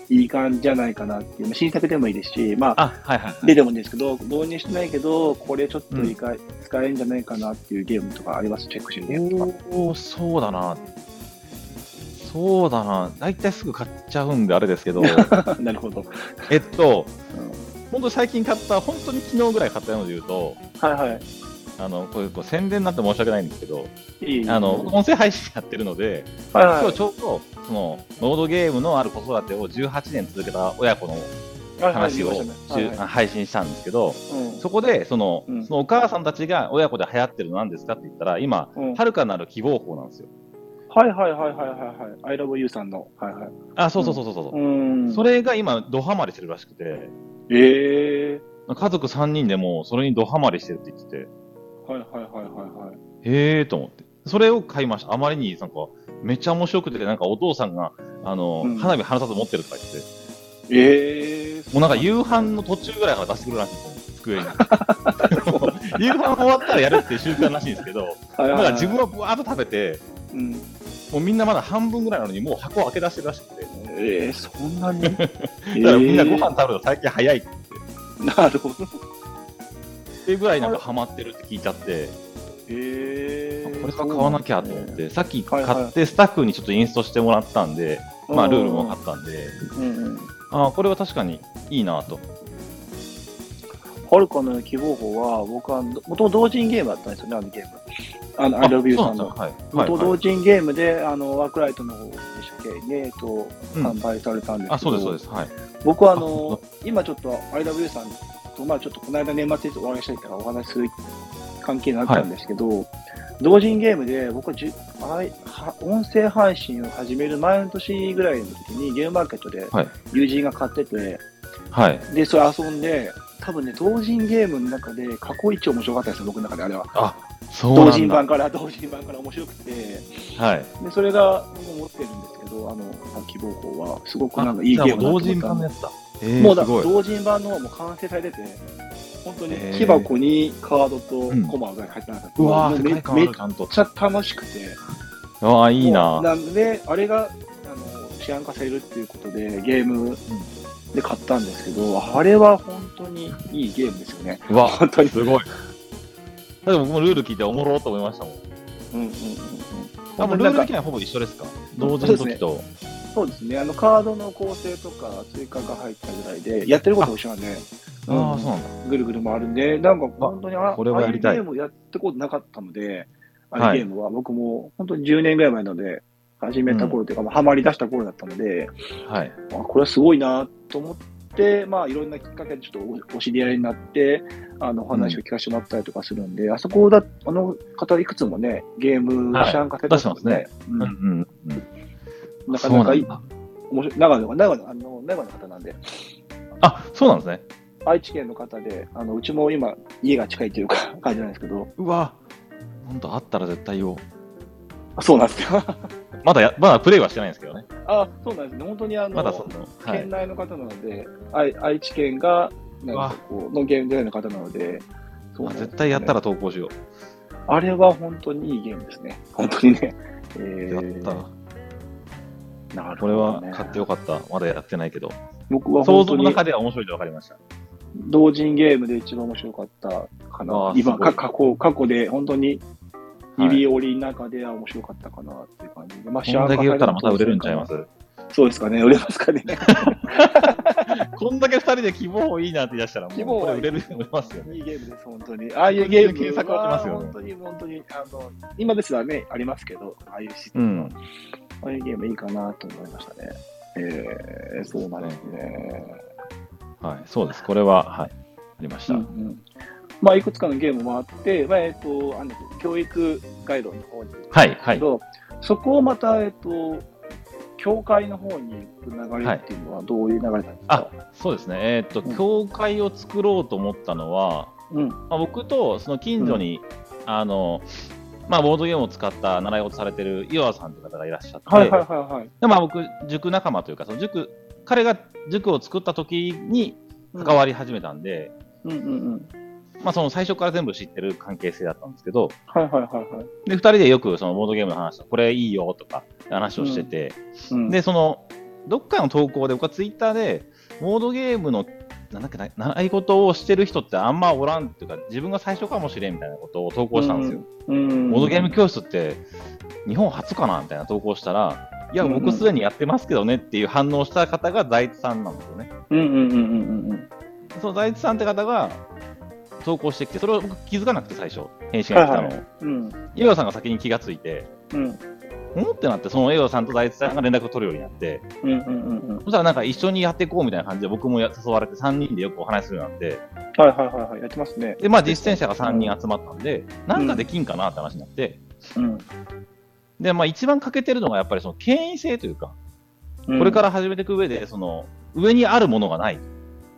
いい感じじゃないかなっていう、まあ新作でもいいですし、まあ、あ、はいはいはい。出てもいいんですけど、導入してないけど、これちょっといいか、使えるんじゃないかなっていうゲームとかあります？チェックしてるゲームとか。おー、そうだな。そうだな。大体すぐ買っちゃうんであれですけど、*laughs* なるほど。えっと、うん。本当に最近買った、本当に昨日ぐらい買ったので言うと、はいはい。あの、これこう宣伝になって申し訳ないんですけど、いい。あの、音声配信やってるので、はいはい。今日ちょうど、その、ボードゲームのある子育てを18年続けた親子の話を、配信したんですけど、うん。そこで、その、うん。そのお母さんたちが親子で流行ってるの何ですかって言ったら、今、うん。はるかなる希望法なんですよ。はいはいはいはいはいはい。I love you さんの。はいはい。あ、そうそうそうそうそう。うん。それが今、ドハマりしてるらしくて、ええ家族3人でもそれにドハマりしてるって言ってて、はいはいはいはいはい。へーと思って。それを買いました。あまりになんか、めっちゃ面白くて、なんかお父さんが、あの、うん花火離さず持ってるとか言って、ええもうなんか夕飯の途中ぐらいから出してくるらしいんですよ、机に。*laughs* 夕飯終わったらやるっていう習慣らしいんですけど、はいはいはいだから自分はぶわーっと食べて、うん。もうみんなまだ半分ぐらいなのに、もう箱開け出してるらしくて、ええそんなに？*laughs* だからみんなご飯食べるの最近早いって。なるほど。っていうぐらいなんかハマってるって聞いちゃって、ええこれから買わなきゃと思って、さっき買はいはい。ってスタッフにちょっとインストしてもらったんで、まあルールも分かったんで、うんうん。ああ、これは確かにいいなと。はるかの希望法は、僕は、もともと同人ゲームだったんですよね、あのゲーム。あの、I love you さんの。はい。はい元はい同人ゲームで、あの、ワークライトの方でしたっけ？ね、えっと、うん販売されたんですけど、あ、そうです、そうです。はい。僕はあの、今ちょっと IW さんと、まあちょっとこの間年末にお会いしたいからお話しする関係になったんですけど、同人ゲームで僕はじゅあいは音声配信を始める前の年ぐらいの時にゲームマーケットではい友人が買ってて、はい。で、それ遊んで、多分ね、同人ゲームの中で過去一面白かったですよ、僕の中であれは。あ、そうなんだ。同人版から同人版から面白くて、はい。でそれが僕持ってるんですけど、あの、希望法は、すごくなんかいいゲーム同人版のやつだ。えー、もうだ。同人版の方も完成されてて、本当に木箱にカードとうんコマが入ってなかった。うわー、もめっる、ちゃ楽しくて。ああ、いいもなう。なんで、あれが、あの、治安化されるっていうことで、ゲームで買ったんですけど、あれは本当にいいゲームですよね。うわ、本当に。すごい。でも僕もルール聞いておもろーと思いましたもん。うんうんうんうん。あもうルール的にはほぼ一緒ですか？同時の時と。そうですね。あの、カードの構成とか追加が入ったぐらいで、やってることも一緒なんで、ああ、そうなんだ。ぐるぐる回るんで、なんか本当にあこれはやりたいああいうゲームやってことなかったので、ああはいいうゲームは僕も本当に10年ぐらい前なので、始めた頃というか、まあハマり出した頃だったので、はい。あこれはすごいなと思って、まあ、いろんなきっかけでちょっとおお知り合いになって、あの、お話を聞かせてもらったりとかするんで、あそこだ、あの方いくつもね、ゲームはい参加されてますね。うんうんうん。うんなかなかいい面白い長野が、長野、あの、長野の方なんで、あ、そうなんですね。愛知県の方で、あの、うちも今、家が近いというか、感じなんですけど、うわ、本当あったら絶対言おう。あそうなんですよ。*laughs* まだや、まだプレイはしてないんですけどね。あ、そうなんですね。本当にあの、まだその、はい県。内の方なので、愛愛知県が、なんかこう、のゲームデザインの方なので、そうですね絶対やったら投稿しよあれは本当にいいゲームですね。*laughs* 本当にね。えう。やった。なるこれほど、ね。は買ってよかった。まだやってないけど。僕は想像の中では面白いと分かりました。同人ゲームで一番面白かったかあなー。今、過去、過去で本当にはい指折りの中では面白かったかなっていう感じで。まあ、こんだけ言ったらまた売れるんちゃいます？そうですかね。売れますかね。*laughs* こんだけ二人で希望いいなって言い出したら、もう希望これ売れると思いますよね。いいゲームです、本当に。ああいうゲーム検索はしますよね本当に、本当に、あの、今ですらね、ありますけど、ああいうシステムの、うん。ああいうゲームいいかなと思いましたね。えー、そうなんですね。はい、そうです。これは、はい、ありました。うんうんまあ、いくつかのゲームもあって、まあえっとあの教育ガイドの方にはい、はい。けど、そこをまた、えっと、教会の方に行く流れっていうのはどういう流れなんですあか、そうですね。えーっと、うん教会を作ろうと思ったのは、うん、まあ、僕とその近所に、あの、まあ、ボードゲームを使った習い事されてる岩尾さんという方がいらっしゃって、はいはいはいはい。でまあ、僕、塾仲間というか、その塾、彼が塾を作った時に関わり始めたんで、うんうんうん。まあ、その最初から全部知ってる関係性だったんですけど、はいはいはいはい。で、二人でよくそのボードゲームの話、これいいよとか話をしてて、うん、で、その、どっかの投稿で、僕はツイッターで、ボードゲームの、なんだっけな、習い事をしてる人ってあんまおらんっていうか、自分が最初かもしれんみたいなことを投稿したんですよ。うん、ボードゲーム教室って、日本初かなみたいな投稿したら、いや、うん僕すでにやってますけどねっていう反応した方が財津さんなんですよね。うんうんうんうんうんその財津さんって方が投稿してきて、それを僕気づかなくて最初、返信が来たのを。はいはいうん。イエさんが先に気がついて、うん思ってなって、そのエオさんと財津さんが連絡を取るようになって、うんうんうんうん。そしたらなんか一緒にやっていこうみたいな感じで僕もや誘われて3人でよくお話しするようになって、はいはいはいはい。やってますね。で、まあ実践者が3人集まったんで、なんかできんかなって話になって、うん。で、まあ一番欠けてるのがやっぱりその権威性というか、これからら始めていく上で、その上にあるものがない、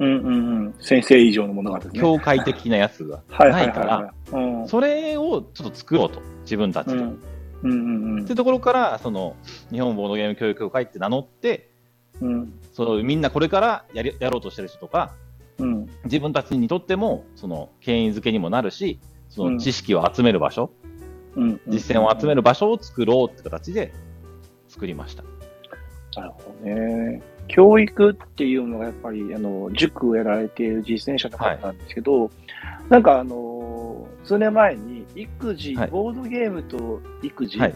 うんうんうん。先生以上のものがね。教会的なやつがないいから。それをちょっと作ろうと、自分たちで。っうんうんうんうんていうところから、その日本ボードゲーム教育協会って名乗って、うんそのみんなこれからやりやろうとしてる人とか、うん自分たちにとっても、その権威づけにもなるし、そうんの知識を集める場所、うん実践を集める場所を作ろうって形で作りました。なるほどね。教育っていうのがやっぱりあの塾をやられている実践者の方なんですけど、なんかあの数年前に育児、はいボードゲームと育児、はい。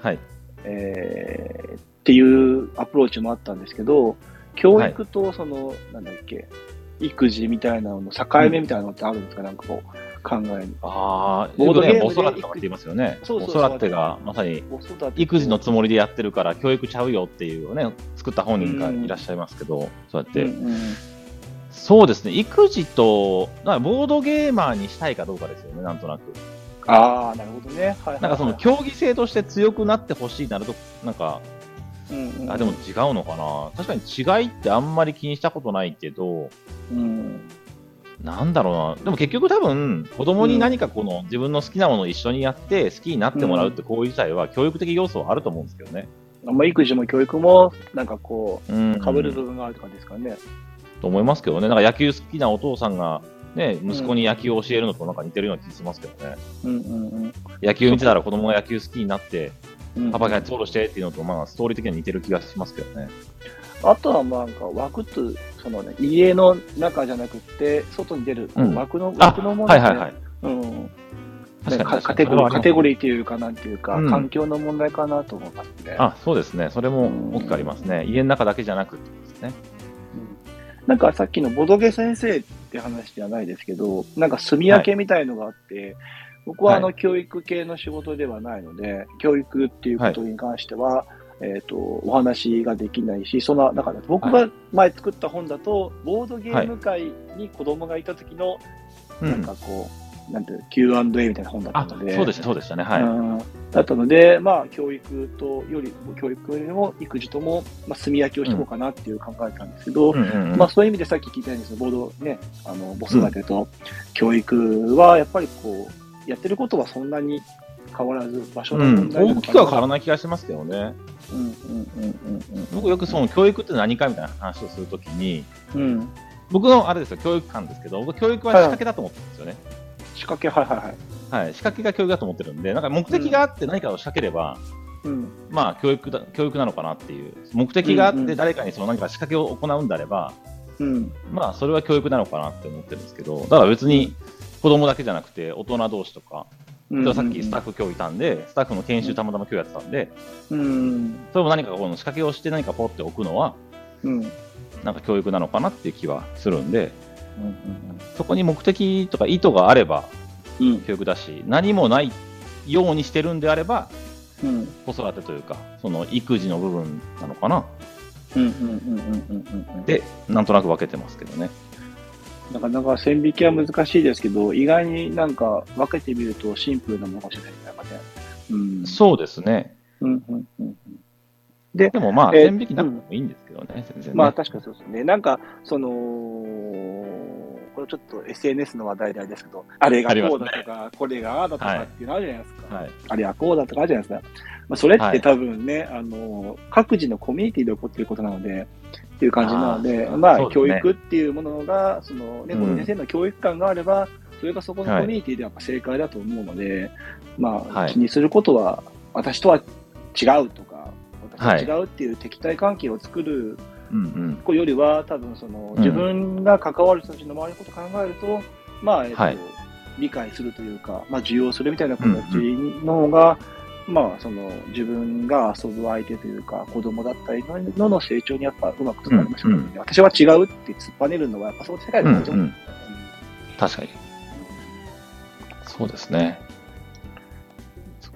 はい。えーっていうアプローチもあったんですけど、教育とその、なんだっけ、育児みたいなのの境目みたいなのってあるんですか、なんかこう考えに。ああ、ボードゲーム子育てとかって言いますよね。子育てがまさに子育児のつもりでやってるから教育ちゃうよっていうね、作った本人がいらっしゃいますけど、そうやって、うんうんそうですね、育児と、なんかボードゲーマーにしたいかどうかですよね、なんとなく。ああ、なるほどね。はいはいはいなんかその競技性として強くなってほしいなると、なんか、うんうんあ、でも違うのかな。確かに違いってあんまり気にしたことないけど、うんなんだろうな。でも結局多分、子供に何かこの自分の好きなものを一緒にやって好きになってもらうって行為自体は教育的要素はあると思うんですけどね。まあ、育児も教育も、なんかこうん。う、被る部分があるって感じですかね。と思いますけどね。なんか野球好きなお父さんが、ね、息子に野球を教えるのとなんか似てるような気がしますけどね。うんうん野球見てたら子供が野球好きになって、うん。パパがフォローしてっていうのと、まあ、ストーリー的には似てる気がしますけどね。あとは、まあ、なんか枠とそのね、家の中じゃなくて、外に出るうん枠の、あ、枠のもので、はいはいはい。うん。確かにカカテゴリー、カテゴリリーっていうか、なんていうか、うん環境の問題かなと思いますね。あ、そうですね。それも大きくありますね。家の中だけじゃなくってですね。うんなんかさっきのボドゲ先生って話じゃないですけど、なんか住み分けみたいのがあって、僕はあの教育系の仕事ではないので、教育っていうことに関しては、えっ、と、お話ができないし、その、だから僕が前作った本だと、ボードゲーム界に子供がいた時の、うんなんか。こう、なんていうの Q&A みたいな本だっあたので、、そうでした、そうでしたね。はい。うんだったので、まあ、教育とより、教育よりも育児とも、まあ、住み分けをしていこうかなっていう考えたんですけど、うんうんうんまあ、そういう意味でさっき聞いたように、そのボードね、あの、子育てと教育は、やっぱりこう、やってることはそんなに変わらず、場所のうん問題なの大きくは変わらない。気がしますけどね。うんうんうんうん僕よくその教育って何かみたいな話をするときに、うん。うん。僕のあれですよ、教育観ですけど、僕教育は仕掛けだと思ってるんですよね。仕掛け、はいはいはい。はい。仕掛けが教育だと思ってるんで、なんか目的があって何かを仕掛ければ、うん。まあ教育だ、教育なのかなっていう。目的があっうんうんて誰かにその何か仕掛けを行うんであれば、うん。まあそれは教育なのかなって思ってるんですけど、だから別に子供だけじゃなくて大人同士とか、うん。さっきスタッフ今日いたんで、スタッフの研修たまたま今日やってたんで、うん。それも何かこの仕掛けをして何かポッて置くのは、うん。うん。なんか教育なのかなっていう気はするんで、うん。そこに目的とか意図があればうん。教育だし、何もないようにしてるんであれば、うん。子育てというか、その育児の部分なのかな。うん。うん。うん。うん。うん。で、なんとなく分けてますけどね。なかなか線引きは難しいですけど、意外になんか分けてみるとシンプルなものかもしれないですね。うん。そうですね。うんうんうんでもまあ、えー線引きなくてもいいんですけどね、全然ね。まあ確かにそうですね。なんか、その、これちょっと SNS の話題であれですけど、あれがこうだとか、これがああだとかっていうのあるじゃないですか。はい。あれがこうだとかあるじゃないですか。まあ、それっはいて多分ね、あの、各自のコミュニティで起こっていることなので、っていう感じなので、あーまあ、ね。教育っていうものが、そのね、うん。この先生の教育観があれば、それがそこのはい。コミュニティではやっぱ正解だと思うので、まあ、はい。気にすることは、私とは違うとか、はい。私と違うっていう敵対関係を作るうんうん。子よりは、多分その、うん。自分が関わる人たちの周りのことを考えると、まあ、えっとはい。理解するというか、まあ、受容するみたいな形の方が、まあ、その、自分が遊ぶ相手というか、子供だったりのの成長にやっぱうまくつながりますからね、うん。私は違うって突っぱねるのは、やっぱそう世界の感情、うんうん確かに。そうですね。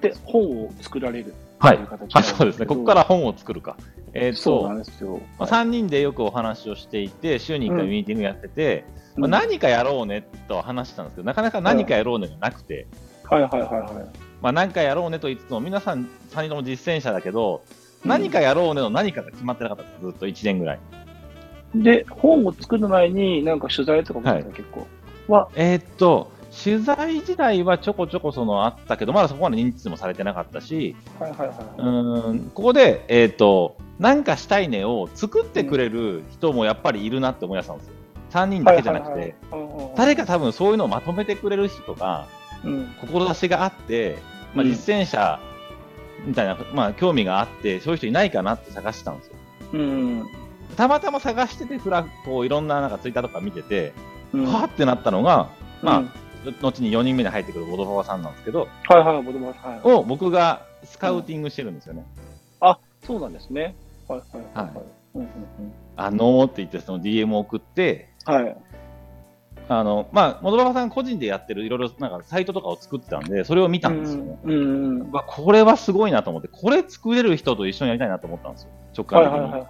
で、本を作られるはい。あそうですね。ここから本を作るか。えーと、んですよ。まあ、3人でよくお話をしていて、週に1回ミーティングやってて、うん。まあ、何かやろうねと話したんですけど、なかなか何かやろうねがなくて、はいはいはいはまあ、何かやろうねと言いつつも、皆さん3人とも実践者だけど、うん何かやろうねの何かが決まってなかったんです、ずっと1年ぐらい。い。で、本を作る前に、なんか取材とかもあったんですか結構。は、えーっと、取材時代はちょこちょこそのあったけど、まだそこまで認知数もされてなかったし、はいはいはうーんここで、えーっと、なんかしたいねを作ってくれる人もやっぱりいるなって思い出したんですよ。3人い。だけじゃなくて、誰か多分そういうのをまとめてくれる人が、うん志があって、まあ、うん実践者みたいな、まあ、興味があって、そういう人いないかなって探してたんですよ。うんたまたま探してて、フラこういろんななんかツイッターとか見てて、うんってなったのが、まあうん後に4人目に入ってくるボドパパさんなんですけど、はいはい、ボドマはい。を僕がスカウティングしてるんですよね。そうなんですね。はいはいはい。はいうんうんあのーって言って、その DM を送って、うんはい。あの、まあ、モドパパさん個人でやってるいろいろなんかサイトとかを作ってたんで、それを見たんですよね。うんうんこれはすごいなと思って、これ作れる人と一緒にやりたいなと思ったんですよ、直感的に。はいはいは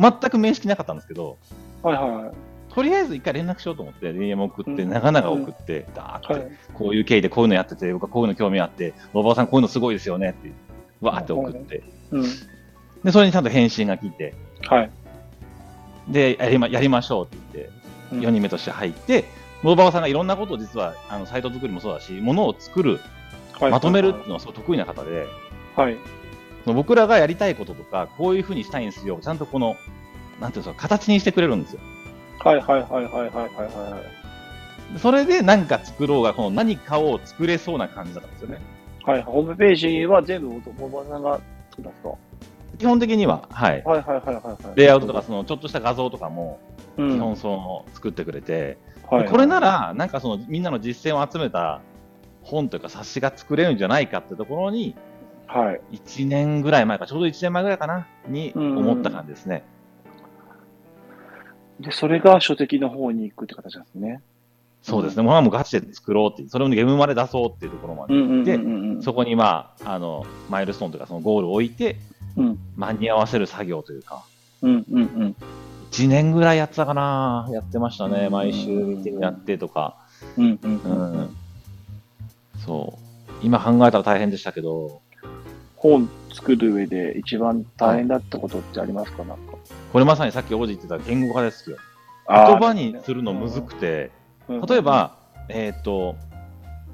いはい。全く面識なかったんですけど、はいはいとりあえず一回連絡しようと思って、DM 送って、うん長々送って、ダーはい。って、こういう経緯でこういうのやってて、僕はこういうの興味あって、おばあさんこういうのすごいですよねって、わーって送って、うん。で、それにちゃんと返信が来て、はい。で、やりまやりましょうって言って、うん4人目として入って、モババさんがいろんなことを実は、あの、サイト作りもそうだし、ものを作る、はいまとめるっていうのはすごい得意な方で、はい。その僕らがやりたいこととか、こういうふうにしたいんですよ、ちゃんとこの、なんていうんですか、形にしてくれるんですよ。はいはいはいはいはいはいはい。それで何か作ろうが、この何かを作れそうな感じだったんですよね。はい、ホームページは全部ボボさんが作ったんですか？基本的には、はい。はいはいはいはいはい。レイアウトとか、そのちょっとした画像とかも、うん、基本その作ってくれて、はいはいこれなら、なんかそのみんなの実践を集めた本というか冊子が作れるんじゃないかってところに、はい。1年ぐらい前か、ちょうど1年前ぐらいかな、に思った感じですね。で、それが書籍の方に行くって形ですね。そうですね。もうもうガチで作ろうってそれをゲームまで出そうっていうところまでうんうん行って、うんうん。そこにまあ、あの、マイルストーンというかそのゴールを置いて、うん間に合わせる作業というか、うんうんうん。1年ぐらいやってたかな、やってましたね。うん毎週ミーティングやってとか。うんうんううん。ん。そう。今考えたら大変でしたけど、本作る上で一番大変だったことってありますか？なんか。これまさにさっき王子言ってた言語化ですよ。言葉にするのむずくて、うん例え、ば、えーっと、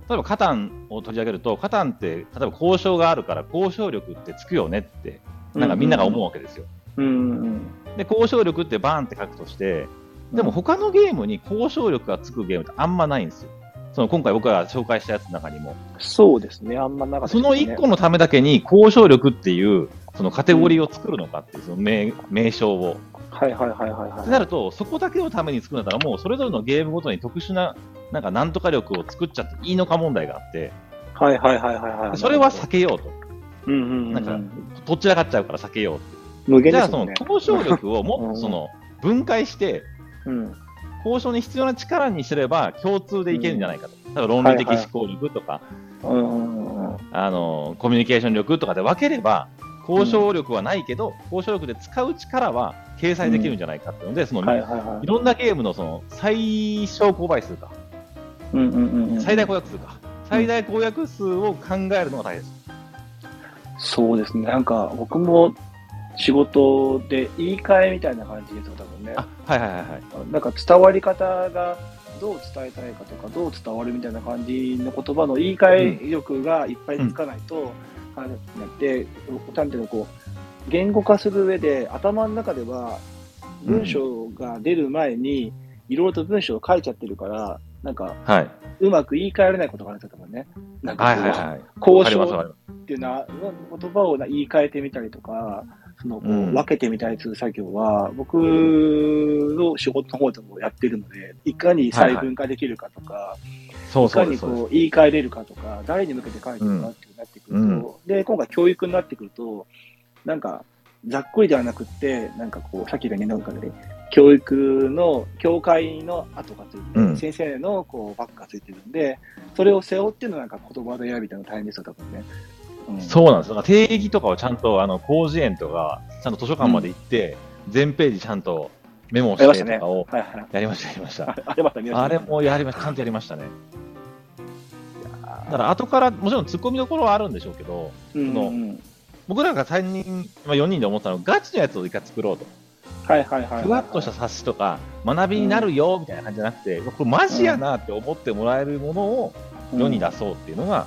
例えばカタンを取り上げると、カタンって、例えば交渉があるから交渉力ってつくよねって、なんかみんなが思うわけですよ。うんうんで、交渉力ってバーンって書くとして、でも他のゲームに交渉力がつくゲームってあんまないんですよ。その今回僕が紹介したやつの中にも。そうですね、あんまなかったその1個のためだけに交渉力っていう、そのカテゴリーを作るのかっていう、その名名称を。はいはいはいはいはい。ってなると、そこだけのために作るんだったら、もうそれぞれのゲームごとに特殊な、なんかなんとか力を作っちゃっていいのか問題があって、はいはいはいはいはい。それは避けようと。うんうんうん。なんか、どちらかっちゃうから避けようって。無限じゃあ、その。交渉力をもっうんとその分解して、うん。交渉に必要な力にすれば共通でいけるんじゃないかと。例えば論理的思考力とか、うんうんうん。あの、コミュニケーション力とかで分ければ、交渉力はないけど、交渉力で使う力は掲載できるんじゃないかっていうので、その、はいはいはいい。ろんなゲームのその最小公倍数か、うんうんうんうん。最大公約数か、最大公約数を考えるのが大変です。そうですね。なんか、僕も仕事で言い換えみたいな感じですよ、多分ね。あ、はいはいはいはい。なんか伝わり方がどう伝えたいかとか、どう伝わるみたいな感じの言葉の言い換え力がいっぱいつかないと、あれなって、なんていうの、こう、言語化する上で、頭の中では文章が出る前に、いろいろと文章を書いちゃってるから、なんか、はい。うまく言い換えられないことがあるんですよ、ね。なんかはいこう、はいはい。わ交渉。っていうな言葉をな言い換えてみたりとか、そのこううん分けてみたりする作業は、僕の仕事の方でもやってるので、いかに細分化できるかとか、そういかにそうです。そうですこう言い換えれるかとか、誰に向けて書いてるかっていうなってくると、うんで、今回教育になってくると、なんか、ざっくりではなくって、なんかこう、さっきがね、なんかね、教育の、教会の後がついてて、うん先生のこうバックがついてるんで、それを背負ってのなんか言葉で選びたいの大変ですよ、多分ね。うんそうなんです。だから定義とかをちゃんと、あの、広辞苑とか、ちゃんと図書館まで行って、全ページちゃんとメモしやりましてたね。とかをはいはい。やりました、やりました。ああれまた見ましたあれもやりました、ちゃんとやりましたね。だから後から、もちろん突っ込みどころはあるんでしょうけど、うんのうん僕らが3人、まあ、4人で思ったのは、ガチのやつを一回作ろうと。はいはいはいはい。ふわっとした冊子とか、学びになるよみたいな感じじゃなくて、これマジやなって思ってもらえるものを世に出そうっていうのが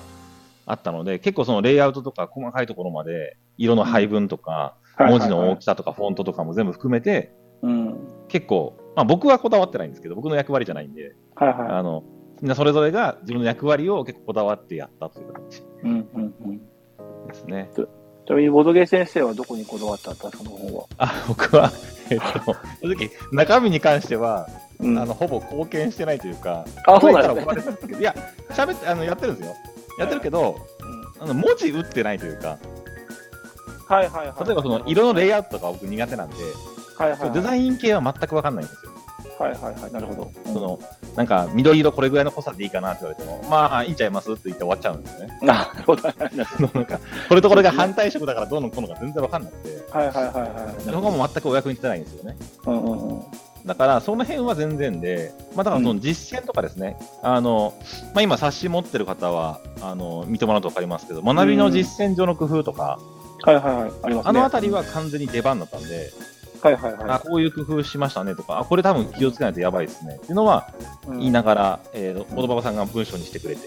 あったので、結構そのレイアウトとか細かいところまで、色の配分とか、文字の大きさとかフォントとかも全部含めて、うん。結構、まあ僕はこだわってないんですけど、僕の役割じゃないんで、はいはあの、みんなそれぞれが自分の役割を結構こだわってやったという形い。うんうんうん。ちなみに、ボドゲ先生はどこにこだわったんですか、その本は？あ、僕は、えっと、正直、中身に関しては、うんあの、ほぼ貢献してないというか、あそうなんですね書いや、喋って、あの、やってるんですよ。やってるけど、あの、文字打ってないというか、はいはいはい。例えばその、色のレイアウトとか僕苦手なんで、はいはいはい。デザイン系は全くわかんないんですよ。はいはいはい。なるほど。その、なんか、緑色これぐらいの濃さでいいかなって言われても、まあ、いいんちゃいますって言って終わっちゃうんですよね。*laughs* うん、なるほど。は *laughs* いなんか、これとこれが反対色だからどうのこうのか全然わかんなくて、はいはいはい。そこも全くお役に立てないんですよね。うんうんうん。だから、その辺は全然で、まあ、だからその実践とかですね、あの、まあ、今冊子持ってる方は、あの、見てもらうとわかりますけど、学びの実践上の工夫とか、はいはいはい。ありますね。あのあたりは完全に出番だったんで、はいはいはあ、こういう工夫しましたねとか、あ、これ多分気をつけないとやばいですねっていうのはい。言いながら、えー、ボドババさんが文章にしてくれて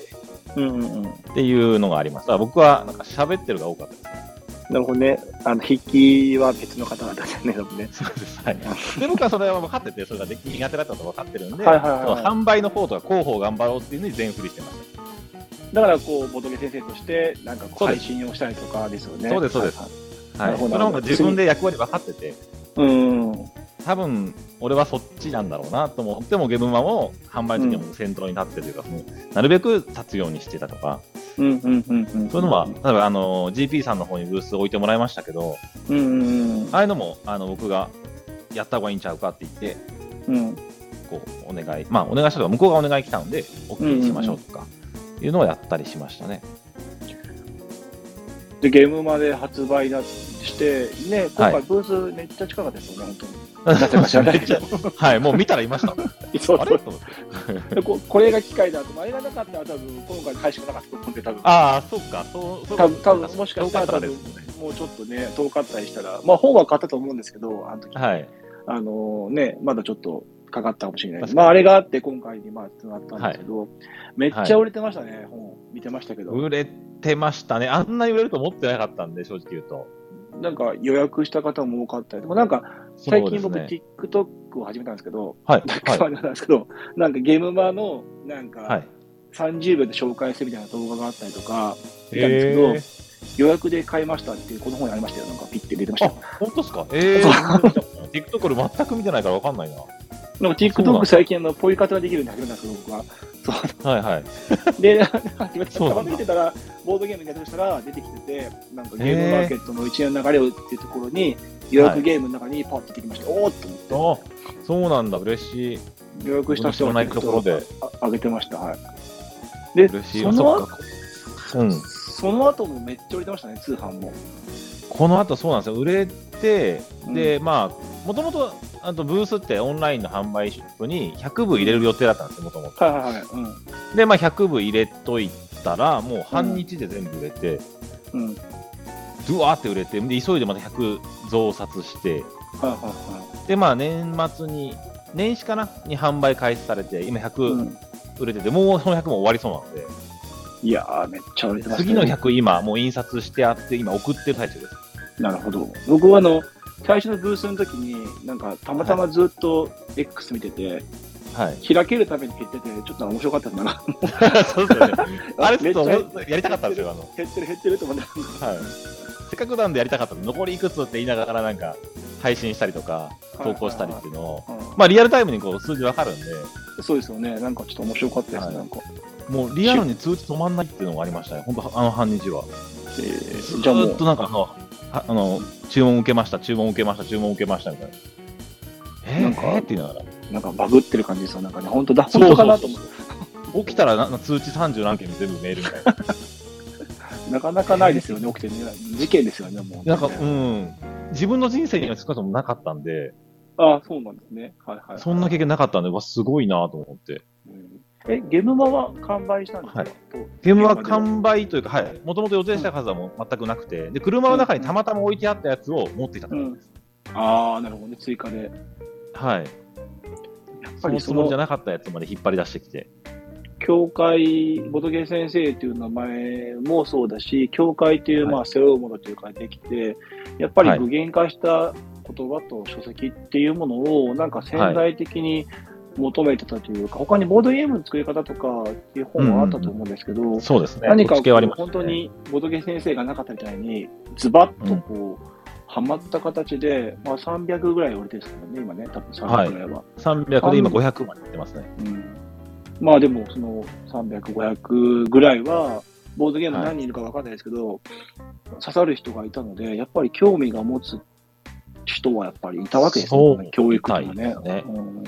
うんうんうん。っていうのがあります。だから僕はなんか喋ってるが多かったです。なるほどね。あの、筆記は別の方々ですよね、多分ね。そうです。はい。で、僕はそれは分かってて、それができ苦手だったと分かってるんで、はいはいはいその販売の方とか広報頑張ろうっていうのに全振りしてました。だから、こう、ボドゲ先生として、なんかこう、配信をしたりとかですよね。そうですそうですはいはいはい。そなるほどの方が自分で役割分かってて、うん。多分俺はそっちなんだろうなと思っても、ゲームマも販売の時もう先頭に立ってるというか、そのなるべく立つようにしてたとか、うんうんうんうん。そういうのは、例えばあの GP さんの方にブース置いてもらいましたけど、うんうんああいうのもあの僕がやった方がいいんちゃうかって言って、うん。うん。こうお願い、まあお願いしたとか、向こうがお願い来たので、OK にしましょうとか、いうのをやったりしましたね。で、ゲームまで発売だして、ね、今は回ブースめっちゃ近かったですよね、本当に。なぜか知らないけど。はい、もう見たらいました。*laughs* そうあれ？と思って。でここれが機会だと、あれがなかったら多分今回配信がなかったと思多分ああ、そうか、そう、そう多分多分もしかしたら遠かったですね。もうちょっとね、遠かったりしたら、まあ本は買ったと思うんですけど、あの時、はい。あのね、まだちょっとかかったかもしれないまああれがあって今回にまあつながったんですけど、めっちゃ売れてましたね、本見てましたけど。売れてましたね。あんなに売れると思ってなかったんで、正直言うと。なんか予約した方も多かったりとか、なんか最近僕、ね TikTok を始めたんですけど、はい。始はめたんですけど、なんかゲームマのなんい。はかい。30秒で紹介するみたいな動画があったりとか、見たんですけど、え予約で買いましたっていうこの本にありましたよ、なんかピッて出てましー、た本当ですか？ええー。TikTok *laughs* 俺全く見てないからわかんないな。なんか TikTok 最近あのポイ活ができるんで始めたんですけど、僕は。はいはい。*laughs* で、始めたそうなんだ見てたら、ボードゲームにやってましたら出てきてて、なんかゲームマーケットの一年の流れをっていうところに、予約ゲームの中にパッと出てきました。おーっと思って。あ、そうなんだ、嬉しい。予約した人いところであ上げてました。はい。で、嬉しい。そのそ。うん。その後もめっちゃ売れてましたね、通販も。この後そうなんですよ。売れて、うんで、まあ、もともと、あとブースってオンラインの販売ショップに100部入れる予定だったんですよ、もともと。はいはいはい。うん。で、まあ、100部入れといたら、もう半日で全部売れて、うん。ドゥワーって売れて、で、急いでまた100増刷して、はいはいはで、まあ、年末に、年始かな？に販売開始されて、今い。う100ん、売れてて、もうその100も終わりそうなので、いやー、めっちゃ売れてました、ね。次の100今、もう印刷してあって、今送ってる最中です。なるほど。僕はあの、最初のブースの時に、なんかたまたまずっと X 見てて、はい。開けるために減ってて、ちょっと面白かったんだな。そうですよね。あれ *laughs* ちょっとやりたかったんですよ、あの。減ってる減ってると思って。はい。せっかくなんでやりたかった残りいくつって言いながらなんか配信したりとか投稿したりっていうのを、うんまあリアルタイムにこう数字わかるんで、そうですよね。なんかちょっと面白かったです、はいなんか。もうリアルに通知止まんないっていうのがありましたね、本当あの半日は。えずーじゃあもうーっと、なんかあの、注文受けました、注文受けました、注文受けましたみたいな。えー、なんかえーって言いながら。なんかバグってる感じですよ。なんかね、本当だ、本当かなと思って。起きたらな通知30何件も全部メールみたいな。*laughs* なかなかないですよね、起きてね。事件ですよね、もう、なんか、うん。自分の人生には少なくともなかったんで、ああ、そうなんですね。はいはい、はい。そんな経験なかったんで、わ、すごいなと思って。うんえ、ゲームマは完売したんですか、はい。とゲームは現場で完売というか、はい、もともと予定した数はもう全くなくて、で、車の中にたまたま置いてあったやつを持っていたからです。ああ、なるほどね、追加で。はい。やっぱりそりじゃなかったやつまで引っ張り出してきて。教会、ボトゲ先生という名前もそうだし、教会という、はい。まあ、背負うものというかできて、やっぱりはい。具現化した言葉と書籍っていうものを、なんか潜在的に求めてたというか、他にボードゲームの作り方とかっていう本はあったと思うんですけど、そうですね。何かね本当。にボトゲ先生がなかったみたいに、ズバッとこう、はまった形で、まあ、300ぐらい売れてるんですけどね、今ね、多分300ぐらいは。300で今500までいってますね。うんまあでも、その300、500ぐらいは、ボードゲーム何人いるか分かんないですけど、刺さる人がいたので、やっぱり興味が持つ人はやっぱりいたわけですよね、教育とかねね。うん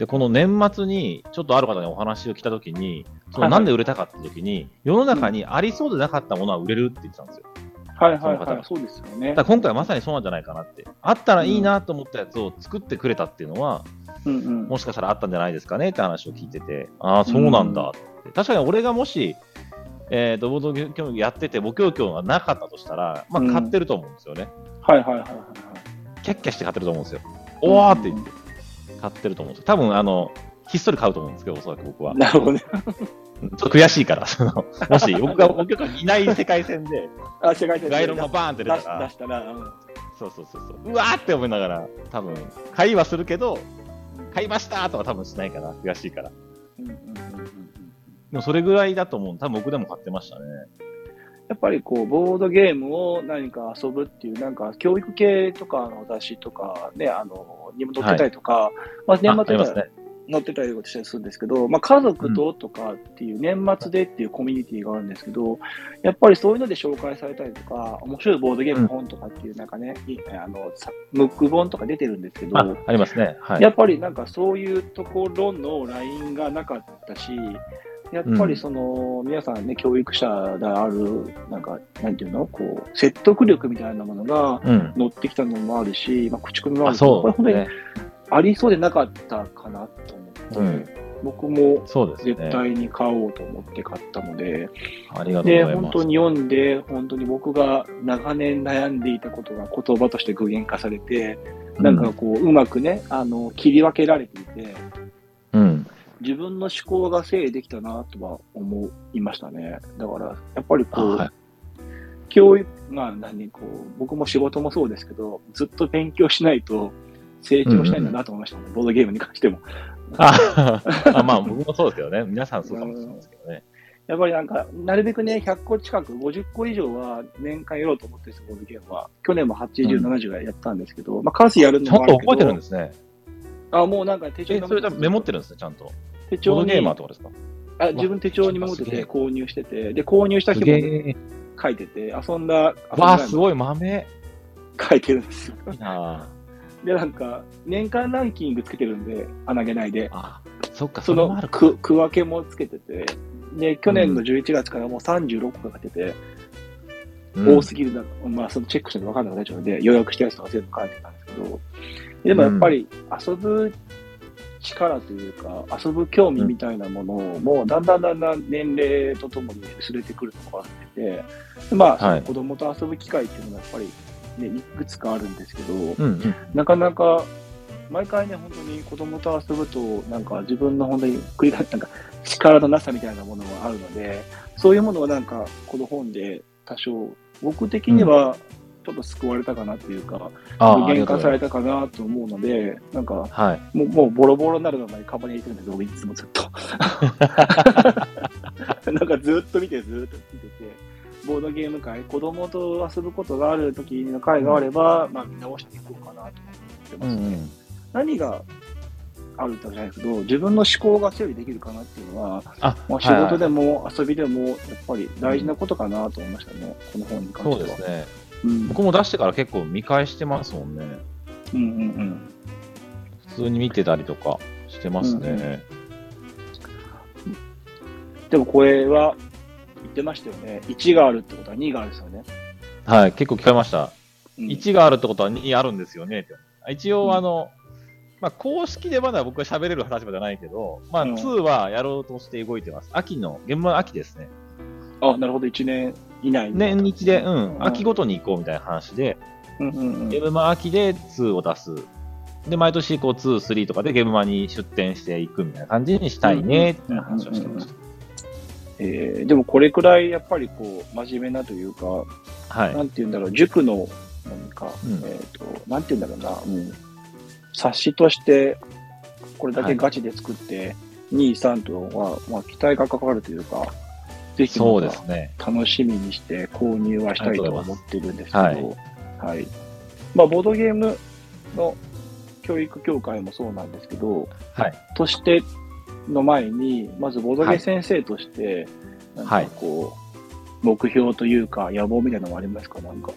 で、この年末に、ちょっとある方にお話を聞いたときに、そのなんで売れたかってときに、世の中にありそうでなかったものは売れるって言ってたんですよ。はいはいはい、そうですよねだ。今回はまさにそうなんじゃないかなって。あったらいいなと思ったやつを作ってくれたっていうのは、うんうんもしかしたらあったんじゃないですかねって話を聞いてて、ああ、そうなんだって。確かに俺がもし、えー、とボードゲームやってて、母教教がなかったとしたら、まあ、うん買ってると思うんですよね。はいはいはいはいはい。キャッキャして買ってると思うんですよ。おーって言って、買ってると思うんですよ。多分、あの、ひっそり買うと思うんですけど、おそらく僕は。なるほどね。ちょっと悔しいから、そのもし僕が母教教いない世界線で、あ、世界ガイロンがバーンって出たら出、したら、うんそうそうそうそう、うわーって思いながら、多分、買いはするけど、買いましたとは多分しないかな、悔しいから。うんうんうんうんうんでもそれぐらいだと思う。多分僕でも買ってましたね。やっぱりこう、ボードゲームを何か遊ぶっていう、なんか教育系とかの雑誌とかね、あの、にも載ってたりとか、まあ年末とかあありますね。載ってたりとかしたりするんですけど、まあ家族ととかっていう年末でっていうコミュニティがあるんですけど、やっぱりそういうので紹介されたりとか、面白いボードゲームの本とかっていうなんかね、いあの、さムック本とか出てるんですけど、あ、ありますね。はい。やっぱりなんかそういうところのラインがなかったし、やっぱりその、皆さんね、教育者である、なんか、なんていうの？こう、説得力みたいなものがうん。乗ってきたのもあるし、まあ、口コミもああ、るし、これ本当にね。ありそうでなかったかなと思って、うん僕も。絶対に買おうと思って買ったので、ありがとうごで、ざいます。本当に読んで、本当に僕が長年悩んでいたことが言葉として具現化されて、なんかこう、うまくね、あの、切り分けられていて、うん。自分の思考が整理できたなとは思いましたね。だから、やっぱりこう、あはい教育、まあ何こう、僕も仕事もそうですけど、ずっと勉強しないと成長しないんだなと思いましたね。ボードゲームに関しても。あ *laughs* あまあ、僕もそうですよね。皆さんそうかもしれないですけどね。やっぱりなんか、なるべくね、100個近く、50個以上は年間やろうと思ってるんですよ、ボードゲームは。去年も80、うん70ぐらいやったんですけど、まあ数やるちのもあるけど。ゃんと覚えてるんですね。あ、もうなんか手帳え、にそれメモってるんですね、ちゃんと。手帳にボードゲーマーとかですか？あ自分手帳にメモってて購入してて、で、購入したす日も。書いてて、遊んだ、遊んわだあ、すごい豆。書いてるんですよ。いいなで、なんか、年間ランキングつけてるんで、穴げないで。あ、そっか、そ。の区区分けもつけてて、で、去年の11月からもう36個が出てて、うん多すぎるな、まあ、そのチェックして分かんなくなっちゃうので、予約したやつとか全部書いてたんですけど、でもやっぱり遊ぶ力というか、遊ぶ興味みたいなものも、だんだんだんだん年齢とともに薄れてくるのがあってて、でまあ、そはいの子供と遊ぶ機会っていうのがやっぱり、ね、いくつかあるんですけど、うんうん。なかなか、毎回ね、本当に子供と遊ぶと、なんか自分の本当に繰り返なんか力のなさみたいなものがあるので、そういうものはなんか、この本で多少、僕的にはちょっと救われたかなっていうか、ああ、あ具現りがとうございま化されたかなと思うので、なんか、す。はい。もうもうボロボロになるのまでカバンに入れてるんですよ、僕いつもずっと。*laughs* なんかずっと見て、ずっと見てて、ボードゲーム会、子供と遊ぶことがある時の会があれば、まあ見直していこうかなと思ってますね。うん何があるってわけじゃないけど、自分の思考が整理できるかなっていうのは、あ、まあ、仕事でも遊びでも、やっぱり大事なことかなと思いましたね、この本に関そうしては。ですね。うん僕も出してから結構見返してますもんね。うんうんうん。普通に見てたりとかしてますうんうね。でもこれは言ってましたよね。1があるってことは2があるですよね。はい、結構聞かれました。うん1があるってことは2あるんですよねって。一うん応、あの、まあ、公式でまだ僕は喋れる立場じゃないけど、まあ、うん2はやろうとして動いてます。秋の、現場の秋ですね。あ、なるほど、1年以内に。年日で、うん、うん。秋ごとに行こうみたいな話で、うんうんうん。ゲームマ秋で2を出す。で、毎年こう2、3とかでゲームマに出店していくみたいな感じにしたいね。っていう話をしてました。えーでもこれくらいやっぱりこう、真面目なというか、はい。なんて言うんだろう、塾の、何か、うん。えっ、と、なんて言うんだろうな、うん、冊子として、これだけガチで作って、2、3とは、まあ、期待がかかるというか、ぜひそうですね。楽しみにして購入はしたいと思ってるんですけど、あはいりがとう。まあ、ボードゲームの教育協会もそうなんですけど、はい。としての前に、まずボードゲー先生として、なんかこう、目標というか、野望みたいなのもありますか？なんか。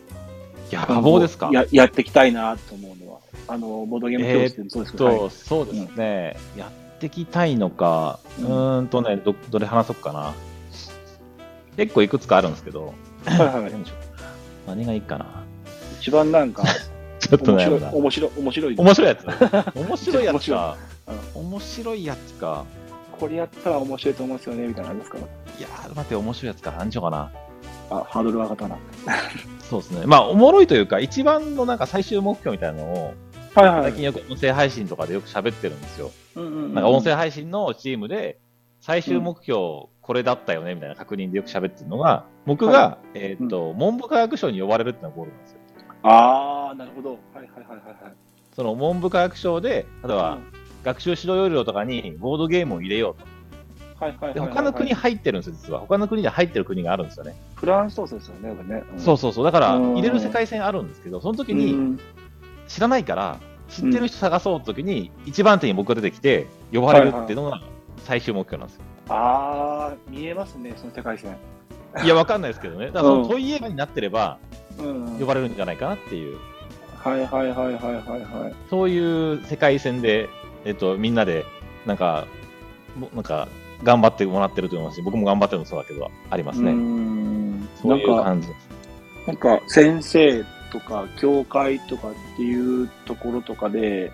野望ですか？ややっていきたいなと思うのは。あの、ボードゲーム教室でもそうですけそうですね、やっていきたいのか、ううんーんとねど、どれ話そうかな。結構いくつかあるんですけど、はい、はいはい何がいいかな。一番なんか、*laughs* ちょっと面白い、悩むな。面白い、面白い。面白いやつ？*laughs* 面白いやつか。面白いやつか。これやったら面白いと思うんですよね、みたいなのありますかいやー、待って、面白いやつか。何しようかな。あ、ハードル上がったな。*laughs* そうですね。まあ、おもろいというか、一番のなんか最終目標みたいなのを、はいはい。最近よく音声配信とかでよく喋ってるんですよ。うんうんうんなんか音声配信のチームで、最終目標、これだったよねみたいな確認でよく喋ってるのが、僕が、はえーっと、文部科学省に呼ばれるっていうのがゴールなんですよ。あー、なるほど。はいはいはいはいはい。その文部科学省で、例えば、学習指導要領とかにボードゲームを入れようと。はいはいはいはい。で、他の国入ってるんですよ、実は。他の国で入ってる国があるんですよね。クランソースですよね、やっぱね。んそうそうそう。だから、うん入れる世界線あるんですけど、その時うにん知らないから、知ってる人探そうと時に、一番手に僕が出てきて、呼ばれるっていうのが最終目標なんですよ。ああ、見えますね、その世界線。いや、わかんないですけどね。だから、そうんの問いエヴァになってれば、うん。呼ばれるんじゃないかなっていう、はいはいはいはいはいはい。そういう世界線で、えっと、みんなで、なんか、もなんか、頑張ってもらってると思いますし、僕も頑張ってるのそうだけど、ありますうね。ん。そういう感じです。なんか先生とか教会とかっていうところとかで、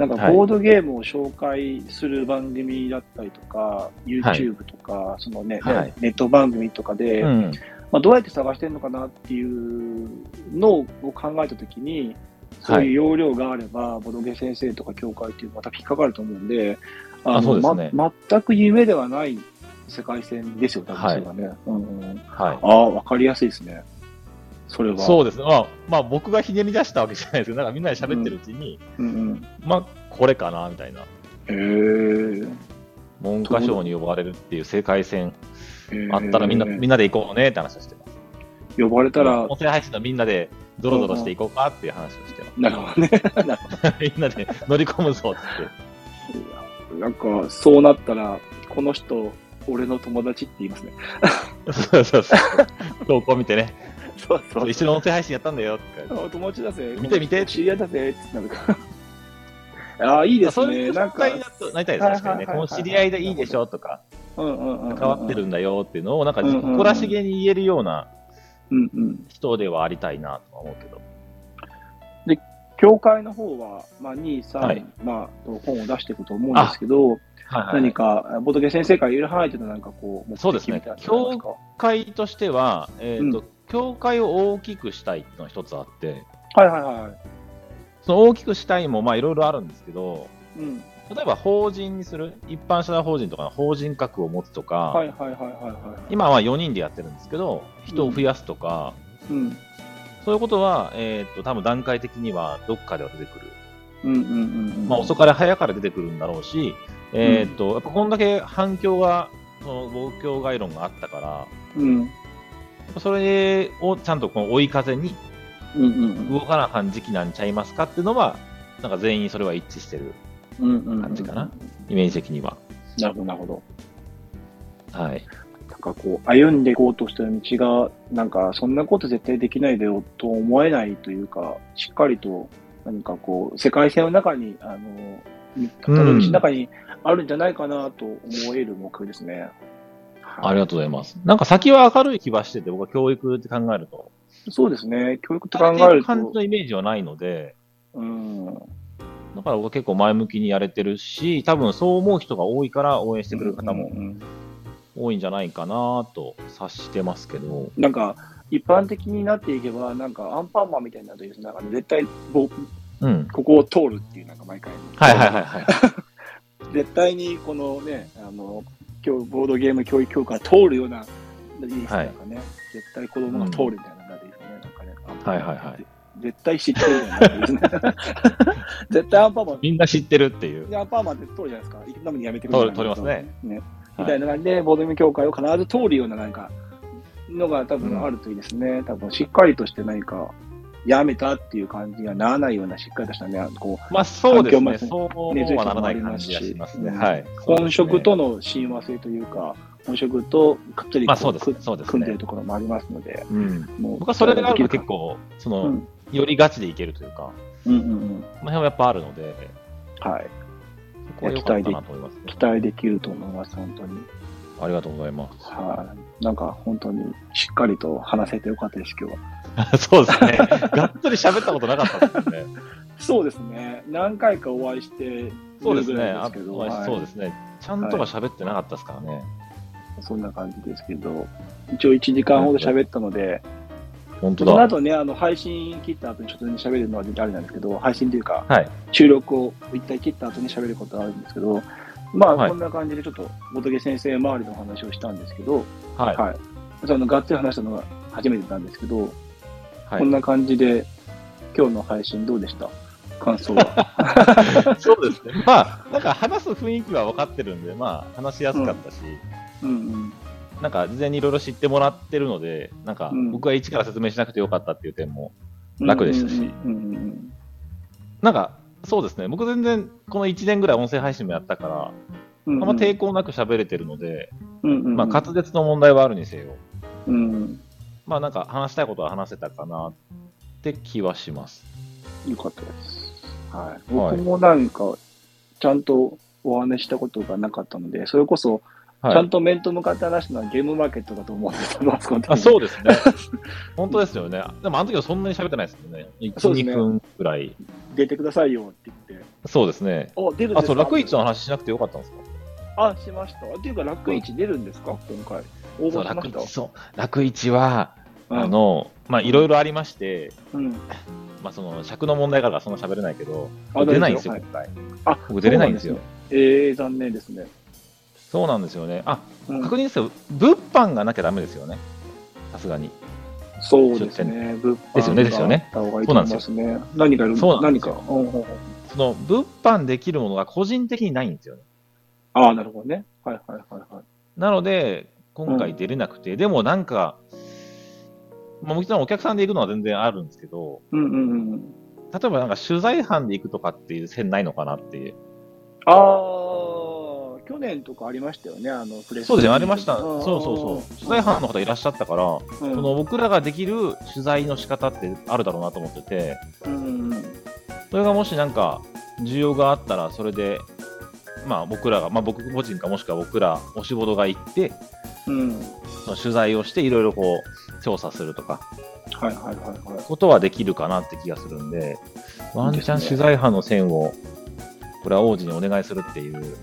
なんかはいボードゲームを紹介する番組だったりとか、YouTube とか、そのね、はいネット番組とかで、うん。まあ、どうやって探してるのかなっていうのを考えたときに、そういう要領があれば、ボドゲ先生とか教会っていうのまた引っかかると思うんで、あそうですねま、全く夢ではない世界線ですよ、多分はいそれがね。うんうん、はい。ああ、わかりやすいですね。それは。そうですね。まあ、まあ、僕がひねり出したわけじゃないですけど、なんかみんなで喋ってるうちに、うんうん。まあ、これかな、みたいな。へえ。文科省に呼ばれるっていう世界線へーあったらみんな、みんなで行こうねって話をしてます。呼ばれたら、音声配信のみんなでドロドロしていこうかっていう話をしてまなるほどね。*laughs* みんなで乗り込むぞって。ど。なんか、そうなったら、この人、俺の友達って言いますね。そうそうそう。投稿見てね。そうそ一緒に音声配信やったんだよって感じ。あ友達だぜ。見て見て知り合いだぜ。ってなるから。*laughs* ああ、いいですね。そういうなんか、紹介だとなりたいです、確かにね。はいはいはいはいこの知り合いでいいでしょとか、うんうんうんうん。関わってるんだよっていうのを、なんか誇らしげに言えるようなうんうん。人ではありたいなとは思うけど。教会の方は、まあ、2、3、はいまあ、本を出していくと思うんですけど、はい何か、ボトゲ先生からいろいろ話してたなんかこう、そうですね目的みたいなのありますか？会としては、えっ、と、う教会を大きくしたいっていうのが一つあって、はいはいはい。その大きくしたいもまあいろいろあるんですけど、うん。例えば法人にする、一般社団法人とかの法人格を持つとか、はいはいはいはいはい。今は4人でやってるんですけど、人を増やすとか、うん。そういうことは、えっ、と、多分段階的にはどっかでは出てくる。うんうんうんうん。まあ遅かれ早かれ出てくるんだろうし、えっ、と、やっぱこんだけ反響が、その、望郷概論があったから、うん。それをちゃんとこの追い風にうんうん動かなあかん時期なんちゃいますかっていうのは、なんか全員それは一致してるうん。うんうん。感じかな、イメージ的には。なるほどなるほど。はい。なんかこう、歩んでいこうとしてる道が、なんか、そんなこと絶対できないでよと思えないというか、しっかりと、何かこう、世界線の中に、あの、たどり道の中にあるんじゃないかなと思える目標ですね。ありがとうございます。なんか先は明るい気はしてて、僕は教育って考えると、そうですね。教育って考考ええると、感じのイメージはないので、うん。だから僕は結構前向きにやれてるし、多分そう思う人が多いから応援してくれる方も多いんじゃないかなと察してますけど、なんか、一般的になっていけば、なんか、アンパンマンみたいになるといいですね。なんかね、絶対うん。ここを通るっていう、なんか毎回。はいはいはいはい。*laughs* 絶対にこのね、あの、今日ボードゲーム教育教科が通るような、いいですね、はいなんかね。絶対子供が通るみたいなのがいいですね。なんかね。はいはいはい絶対知ってるみたいないいですね。*laughs* 絶対アンパンマン、みんな知ってるっていう。アンパンマンって通るじゃないですか。行くためにやめてく通るる通りますね。ねみたいな感じで、ボードゲーム協会を必ず通るようななんか、のが多分あるといいですね。多分しっかりとして何か、やめたっていう感じにはならないようなしっかりとしたね、こう、まあそうですね。そうはならない感じがしますね。うんはい。本職との親和性というか、本職とかっちりこまあそうですくそうですね組んでる。ところもありますので、うん。もう僕はそれが結構、その、うんよりガチでいけるというか、うんうんうん。この辺はやっぱあるので、はい。そこは良かったなと思いますね期。待できると思います、本当に。ありがとうございます。はい。なんか本当にしっかりと話せてよかったです、今日は。*laughs* そうですね。がっつり喋ったことなかったですよね。*laughs* そうですね。何回かお会いして、そうですね。あぐらいそうですね。ちゃんとは喋ってなかったですからね。そんな感じですけど、一応1時間ほど喋ったので、本当だ。その後ね、あの配信切った後にちょっとね喋るのはあれなんですけど、配信というか、はい。収録を一回切った後に喋ることはあるんですけど、まあ、はいこんな感じでちょっと、元毛先生周りの話をしたんですけど、はい。はい。そのがっつり話したのが初めてなんですけど、はい。こんな感じで、今日の配信どうでした？感想は？*laughs* そうですね。まあ、なんか話す雰囲気は分かってるんで、まあ、話しやすかったし、うん。うん。なんか事前にいろいろ知ってもらってるので、なんかうん。僕は一から説明しなくてよかったっていう点も楽でしたし、うんうんうんなんかそうですね、僕全然この1年ぐらい音声配信もやったから、うん。あんま抵抗なく喋れてるので、うんうんうん。まあ滑舌の問題はあるにせよ、うん。まあなんか話したいことは話せたかなって気はします。よかったです。はい。僕もなんか、ちゃんとお話ししたことがなかったので、それこそ、はい、ちゃんと面と向かって話したのはゲームマーケットだと思うんですけど、あそうですね。*laughs* 本当ですよね。でもあの時はそんなに喋ってないですよね。1、そうですね2分ぐらい。出てくださいよって言って、そうですね。お、出るんですか？あ、そう、楽市の話しなくてよかったんですか？あ、しました。っていうか、楽市出るんですか？今回。応そう、募しました？楽市、。そう。楽市は、の、まあ、いろいろありまして、うん。まあ、その、尺の問題からそんな喋れないけど、あ出ないんですよ、はい今回。あ、僕出れないんですよ。えー、残念ですね。そうなんですよね。あ、うん確認ですよ。物販がなきゃダメですよね。さすがに。そうですね。物販ですよねですよねそうなんですよ何か。うんうんうんその、物販できるものが個人的にないんですよね。ああ、なるほどね。はいはいはいはい。なので、今回出れなくて、でもなんか、まあ、もちろんお客さんで行くのは全然あるんですけど、うんうんうん。例えばなんか取材班で行くとかっていう線ないのかなっていう。ああ、去年とかありましたよね、あの、プレスそうですね、ありました。んそうそうそう。取材班の方いらっしゃったから、うんその僕らができる取材の仕方ってあるだろうなと思ってて、うんうんそれがもしなんか需要があったら、それで、まあ僕らが、まあ僕個人かもしくは僕ら、お仕事が行って、うん。その取材をしていろいろこう、調査するとか、はいはいはいはい。ことはできるかなって気がするんで、ワンチャン取材班の線を、これは王子にお願いするっていう。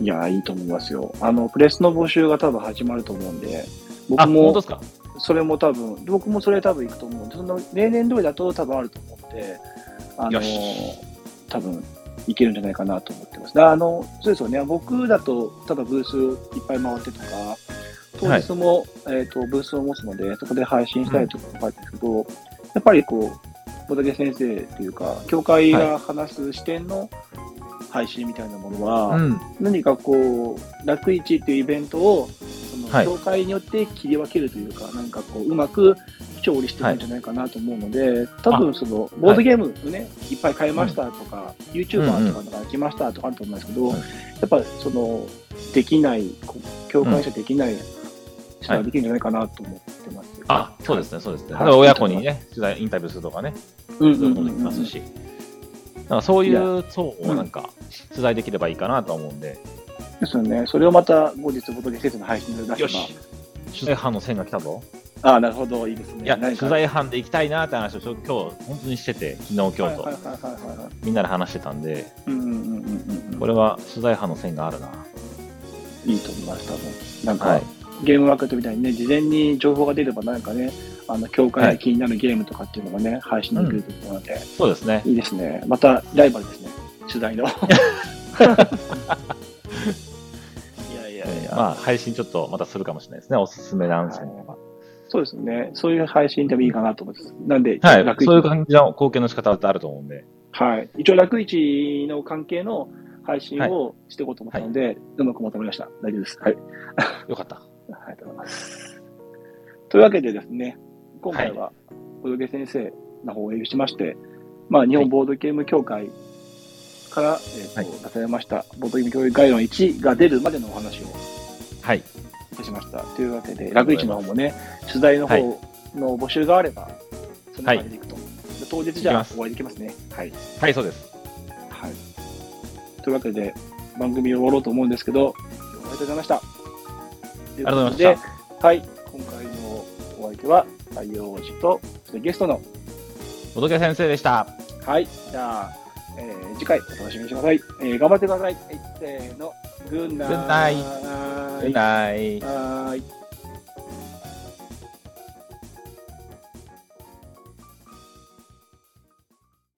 いやー、いいと思いますよ。あの、プレスの募集が多分始まると思うんで、僕もですか？それも多分、僕もそれ多分行くと思うんで、その例年通りだと多分あると思うんで、あの多分いけるんじゃないかなと思ってます。だあのそうですよね、僕だと、ただブースいっぱい回ってとか、当日も、えっ、と、ブースを持つので、そこで配信したりとかもあるんですけど、やっぱりこう、ボドゲ先生というか、教会が話す視点の配信みたいなものは、うん。何かこう、楽市っていうイベントを、そのはい。教会によって切り分けるというか、なんかこう、うまく調理してるんじゃないかなと思うので、多分その、ボードゲームをね、い、っぱい買いましたとか、YouTuber とかが来ましたとかあると思うんですけど、うん。やっぱその、できない、こう教会じゃできない人ができるんじゃないかなと思ってます。あ、そうですね、そうですね。はい親子にね、取材、インタビューするとかね、うんそういうこともできますし、だからそういう層をなんか、取材できればいいかなと思うんで、ですよね。それをまた後日、ボードゲーム先生の配信で出せば。取材班の線が来たぞ。ああ、なるほど、いいですね。いや、取材班で行きたいなって話を今日、本当にしてて、昨日、今日と。みんなで話してたんで、うんうんうんうんうん。これは取材班の線があるな。いいと思います、多分。なんか、はい。ゲームマーケットみたいにね、事前に情報が出れば、なんかね、あの、協会で気になるゲームとかっていうのがね、配信できると思うので、そうですね。いいですね。また、ライバルですね、取材の。*laughs* いやいやいや、まあ、配信ちょっとまたするかもしれないですね。おすすめ何線とか。そうですね。そういう配信でもいいかなと思います。なんで、はい。そういう感じの貢献の仕方ってあると思うんで。はい。一応、楽市の関係の配信をしていこうと思ったので、うまくまとめました。大丈夫です。はい。よかった。ありがとうございます。というわけでですね、今回は、ボドゲ先生の方をお呼びしまして、まあ、日本ボードゲーム協会から、えーとはい出されました、ボードゲーム教育概論1が出るまでのお話をはい。いたしました。というわけで、楽市の方もね、取材の方はいの募集があれば、その中でいくと。で当日じゃあお会いできますね。はい。はい、そうです。はい。というわけで、番組を終わろうと思うんですけど、ありがとうございました。ありがとうございました。はい。今回のお相手は、太陽王子と、そしてゲストの、ボドゲ先生でした。はい。じゃあ、えー次回お楽しみにしてください。えー頑張ってください。はい、せーの。グンナイ。グッナイはグッナイ。ーい。